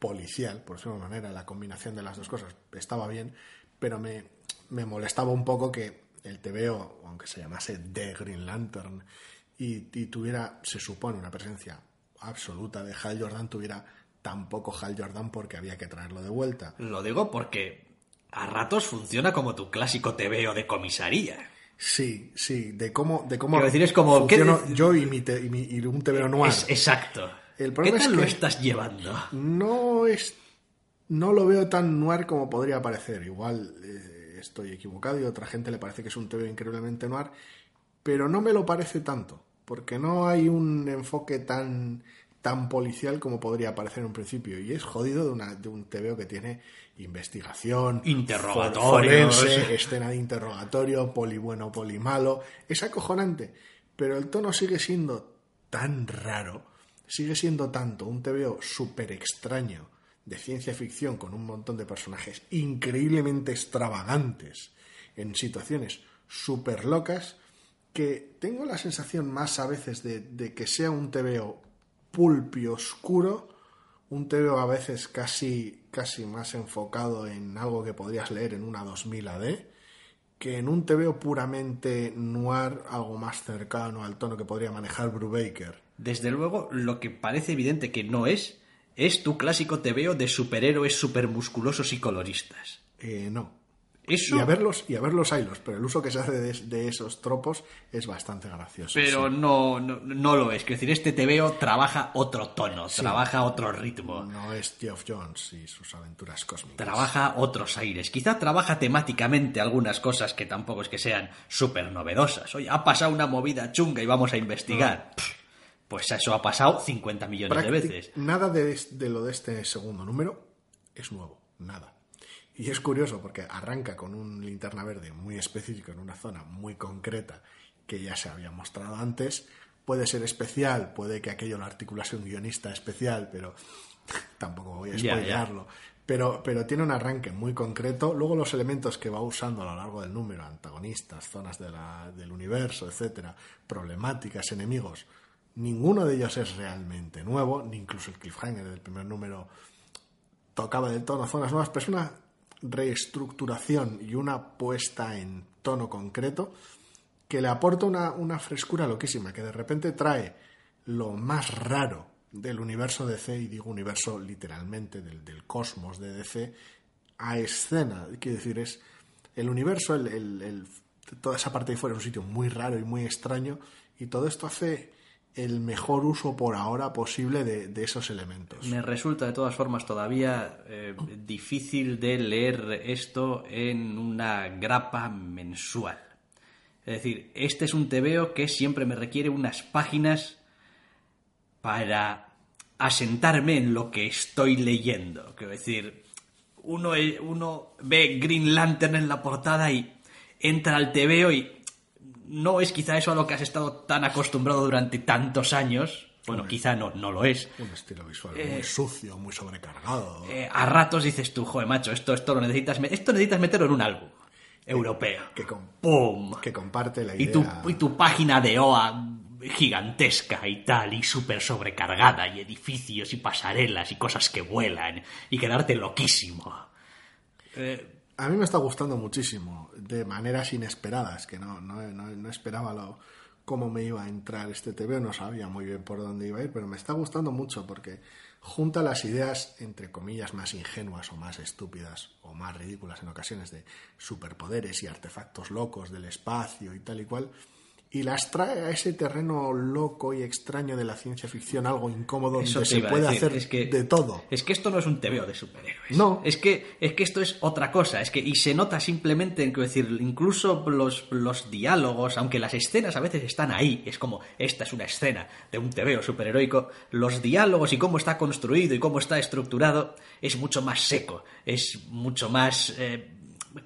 policial, por decirlo de manera, la combinación de las dos cosas estaba bien, pero me, me molestaba un poco que el TVO, aunque se llamase The Green Lantern, y, y tuviera, se supone, una presencia absoluta de Hal Jordan, tuviera tan poco Hal Jordan porque había que traerlo de vuelta. Lo digo porque a ratos funciona como tu clásico TVO de comisaría. Sí, sí, de cómo, de cómo Quiero decir, es como, ¿qué funciono de- yo y, mi te- y, mi- y un TVO noir. Es- exacto. El ¿Qué problema tal es lo que- estás llevando? no es no lo veo tan noir como podría parecer igual eh, estoy equivocado y a otra gente le parece que es un TV increíblemente noir pero no me lo parece tanto porque no hay un enfoque tan tan policial como podría parecer en un principio y es jodido de, una, de un TVO que tiene investigación Interrogatorios. forense, escena de interrogatorio poli bueno poli malo es acojonante pero el tono sigue siendo tan raro sigue siendo tanto un TVO súper extraño de ciencia ficción con un montón de personajes increíblemente extravagantes en situaciones súper locas que tengo la sensación más a veces de, que sea un TVO pulpi oscuro, un TVO a veces casi, casi más enfocado en algo que podrías leer en una 2000 AD, que en un TVO puramente noir, algo más cercano al tono que podría manejar Brubaker. Desde luego, lo que parece evidente que no es, es tu clásico TVO de superhéroes supermusculosos y coloristas. Eh, no. Eso, Y a verlos, y a verlos haylos, pero el uso que se hace de, de esos tropos es bastante gracioso. pero sí. no, no, no lo es. Quiero decir, este TVO trabaja otro tono, trabaja otro ritmo, No es Geoff Jones y sus aventuras cósmicas. trabaja otros aires. Quizá trabaja temáticamente algunas cosas que tampoco es que sean súper novedosas. Oye, ha pasado una movida chunga y vamos a investigar. Pff, Pues eso ha pasado 50 millones de veces. Nada de, lo de este segundo número es nuevo, nada. Y es curioso porque arranca con un linterna verde muy específico en una zona muy concreta que ya se había mostrado antes. Puede ser especial, puede que aquello lo articulase un guionista especial, pero tampoco voy a Ya, ya. spoilearlo. Pero, pero tiene un arranque muy concreto. Luego los elementos que va usando a lo largo del número, antagonistas, zonas de la- del universo, etcétera, problemáticas, enemigos, ninguno de ellos es realmente nuevo, ni incluso el cliffhanger del primer número tocaba del tono zonas nuevas, pero es una reestructuración y una puesta en tono concreto que le aporta una, una frescura loquísima, que de repente trae lo más raro del universo DC, y digo universo literalmente, del, del cosmos de DC, a escena. Quiero decir, es el universo, el, el- el- toda esa parte de fuera es un sitio muy raro y muy extraño, y todo esto hace el mejor uso por ahora posible de, esos elementos. Me resulta de todas formas todavía eh, difícil de leer esto en una grapa mensual. Es decir, este es un TVO que siempre me requiere unas páginas para asentarme en lo que estoy leyendo. Quiero decir, uno, uno ve Green Lantern en la portada y entra al TVO y no es quizá eso a lo que has estado tan acostumbrado durante tantos años. Bueno, quizá no, no lo es. Un estilo visual muy sucio, muy sobrecargado. Eh, a ratos dices tú, joder, macho, esto, esto lo necesitas, esto necesitas meterlo en un álbum europeo. que, con- ¡Pum! que comparte la Y idea. tu, y tu página de OA gigantesca y tal, y súper sobrecargada, y edificios y pasarelas y cosas que vuelan, y quedarte loquísimo. Eh, A mí me está gustando muchísimo, de maneras inesperadas, que no, no, no, no esperaba lo, cómo me iba a entrar este TV, no sabía muy bien por dónde iba a ir, pero me está gustando mucho porque junta las ideas, entre comillas, más ingenuas o más estúpidas o más ridículas en ocasiones de superpoderes y artefactos locos del espacio y tal y cual, y las trae a ese terreno loco y extraño de la ciencia ficción, algo incómodo, Eso donde se puede decir, hacer es que- de todo. Es que esto no es un TVO de superhéroes. No. Es que, es que esto es otra cosa. Es que, y se nota simplemente en que decir, incluso los, los diálogos, aunque las escenas a veces están ahí, es como, esta es una escena de un TVO superheroico, los diálogos y cómo está construido y cómo está estructurado es mucho más seco, es mucho más eh,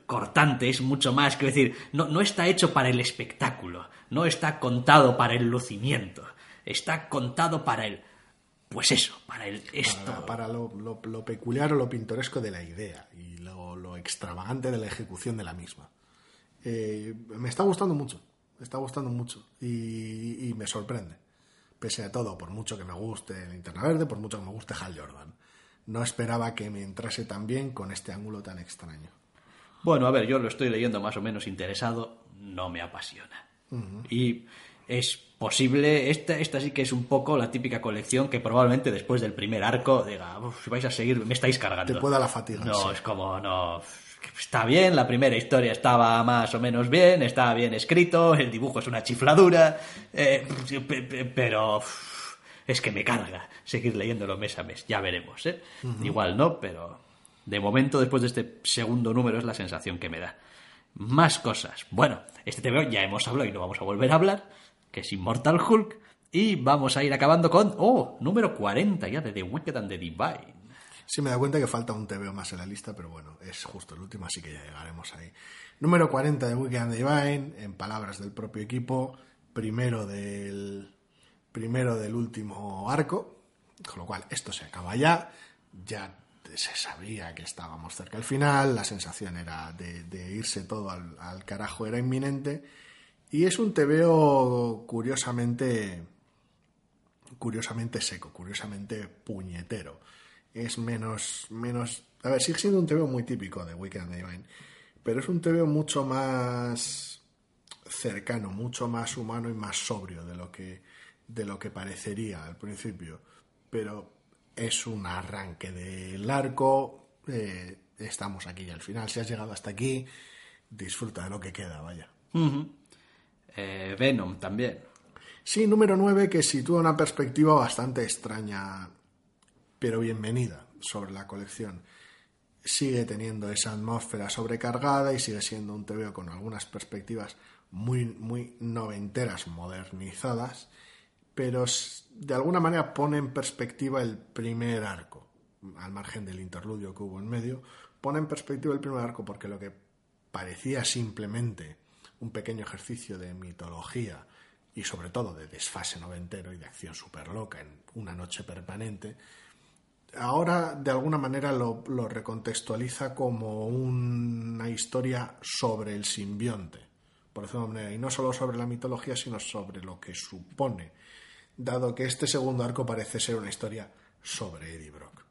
cortante, es mucho más, quiero decir, no, no está hecho para el espectáculo, no está contado para el lucimiento, está contado para el, pues eso, para el esto. Para, para lo, lo- lo peculiar o lo pintoresco de la idea y lo, lo extravagante de la ejecución de la misma. Eh, me está gustando mucho, me está gustando mucho y, y me sorprende. Pese a todo, por mucho que me guste Linterna Verde, por mucho que me guste Hal Jordan. No esperaba que me entrase tan bien con este ángulo tan extraño. Bueno, a ver, yo lo estoy leyendo más o menos interesado, no me apasiona. Y es posible, esta, esta sí que es un poco la típica colección que probablemente después del primer arco diga, "Uf, si vais a seguir, me estáis cargando. Te pueda la fatiga. No, sí. es como, no. Está bien, la primera historia estaba más o menos bien, estaba bien escrito, el dibujo es una chifladura, eh, pe- pe- pero es que me carga seguir leyéndolo mes a mes. Ya veremos, ¿eh? Igual no, pero de momento, después de este segundo número, es la sensación que me da. Más cosas. Bueno, este TVO ya hemos hablado y no vamos a volver a hablar, que es Immortal Hulk. Y vamos a ir acabando con, oh, número 40 ya de The Wicked and the Divine. Sí, me da cuenta que falta un TVO más en la lista, pero bueno, es justo el último, así que ya llegaremos ahí. Número 40 de Weekend Divine, en palabras del propio equipo, primero del, primero del último arco, con lo cual esto se acaba ya, ya se sabía que estábamos cerca del final, la sensación era de, irse todo al, carajo, era inminente, y es un TVO curiosamente curiosamente seco, curiosamente puñetero. Es menos, menos... A ver, sigue siendo un TVO muy típico de Weekend Divine, pero es un TVO mucho más cercano, mucho más humano y más sobrio de lo que, de lo que parecería al principio. Pero es un arranque del arco, eh, estamos aquí al final. Si has llegado hasta aquí, disfruta de lo que queda, vaya. Eh, Venom también. Sí, número 9 que sitúa una perspectiva bastante extraña, pero bienvenida sobre la colección. Sigue teniendo esa atmósfera sobrecargada y sigue siendo un TVO con algunas perspectivas muy, muy noventeras, modernizadas, pero de alguna manera pone en perspectiva el primer arco, al margen del interludio que hubo en medio, pone en perspectiva el primer arco porque lo que parecía simplemente un pequeño ejercicio de mitología y sobre todo de desfase noventero y de acción súper loca en una noche permanente, ahora de alguna manera lo, recontextualiza como una historia sobre el simbionte, por decirlo de manera, y no solo sobre la mitología, sino sobre lo que supone, dado que este segundo arco parece ser una historia sobre Eddie Brock.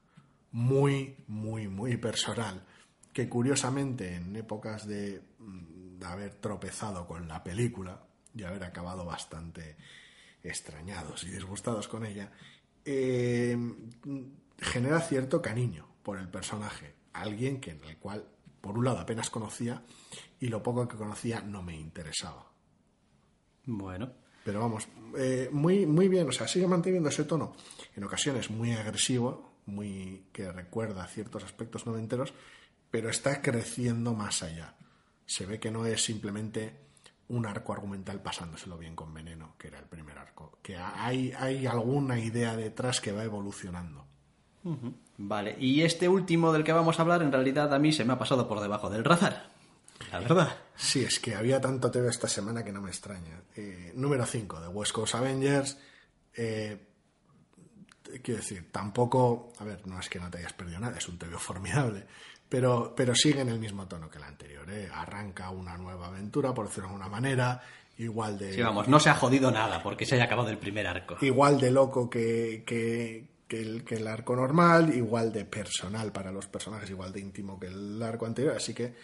Muy, muy, muy personal, que curiosamente en épocas de, mm, haber tropezado con la película y haber acabado bastante extrañados y disgustados con ella, eh, genera cierto cariño por el personaje. Alguien que en el cual, por un lado, apenas conocía y lo poco que conocía no me interesaba. Bueno. Pero vamos, eh, muy, muy bien, o sea, sigue manteniendo ese tono, en ocasiones muy agresivo, muy que recuerda ciertos aspectos noventeros, pero está creciendo más allá. Se ve que no es simplemente un arco argumental pasándoselo bien con veneno, que era el primer arco, que hay, hay alguna idea detrás que va evolucionando. Vale, y este último del que vamos a hablar en realidad a mí se me ha pasado por debajo del radar. La verdad. Sí, es que había tanto TV esta semana que no me extraña. Eh, número 5 de West Coast Avengers. Eh, quiero decir, tampoco. A ver, no es que no te hayas perdido nada, es un TV formidable. Pero, pero sigue en el mismo tono que el anterior. ¿eh? Arranca una nueva aventura, por decirlo de alguna manera. Igual de. Sí, vamos, no se ha jodido nada porque se haya acabado el primer arco. igual de loco que, que, que el, que el arco normal, igual de personal para los personajes, igual de íntimo que el arco anterior, así que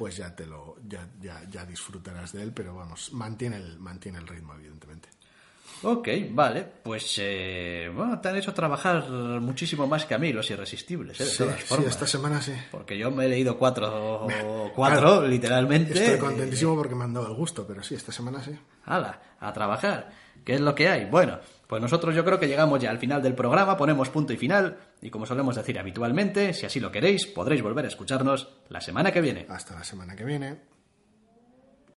pues ya te lo ya, ya, ya disfrutarás de él, pero vamos, mantiene el, mantiene el ritmo, evidentemente. Ok, vale. Pues eh, bueno, te han hecho trabajar muchísimo más que a mí, los irresistibles, ¿eh? de Sí, todas sí, formas. esta semana sí. Porque yo me he leído cuatro, cuatro Claro, literalmente. Estoy contentísimo porque me han dado el gusto, pero sí, esta semana sí. ¡Hala! A trabajar. ¿Qué es lo que hay? Bueno, pues nosotros yo creo que llegamos ya al final del programa, ponemos punto y final, y como solemos decir habitualmente, si así lo queréis, podréis volver a escucharnos la semana que viene. Hasta la semana que viene.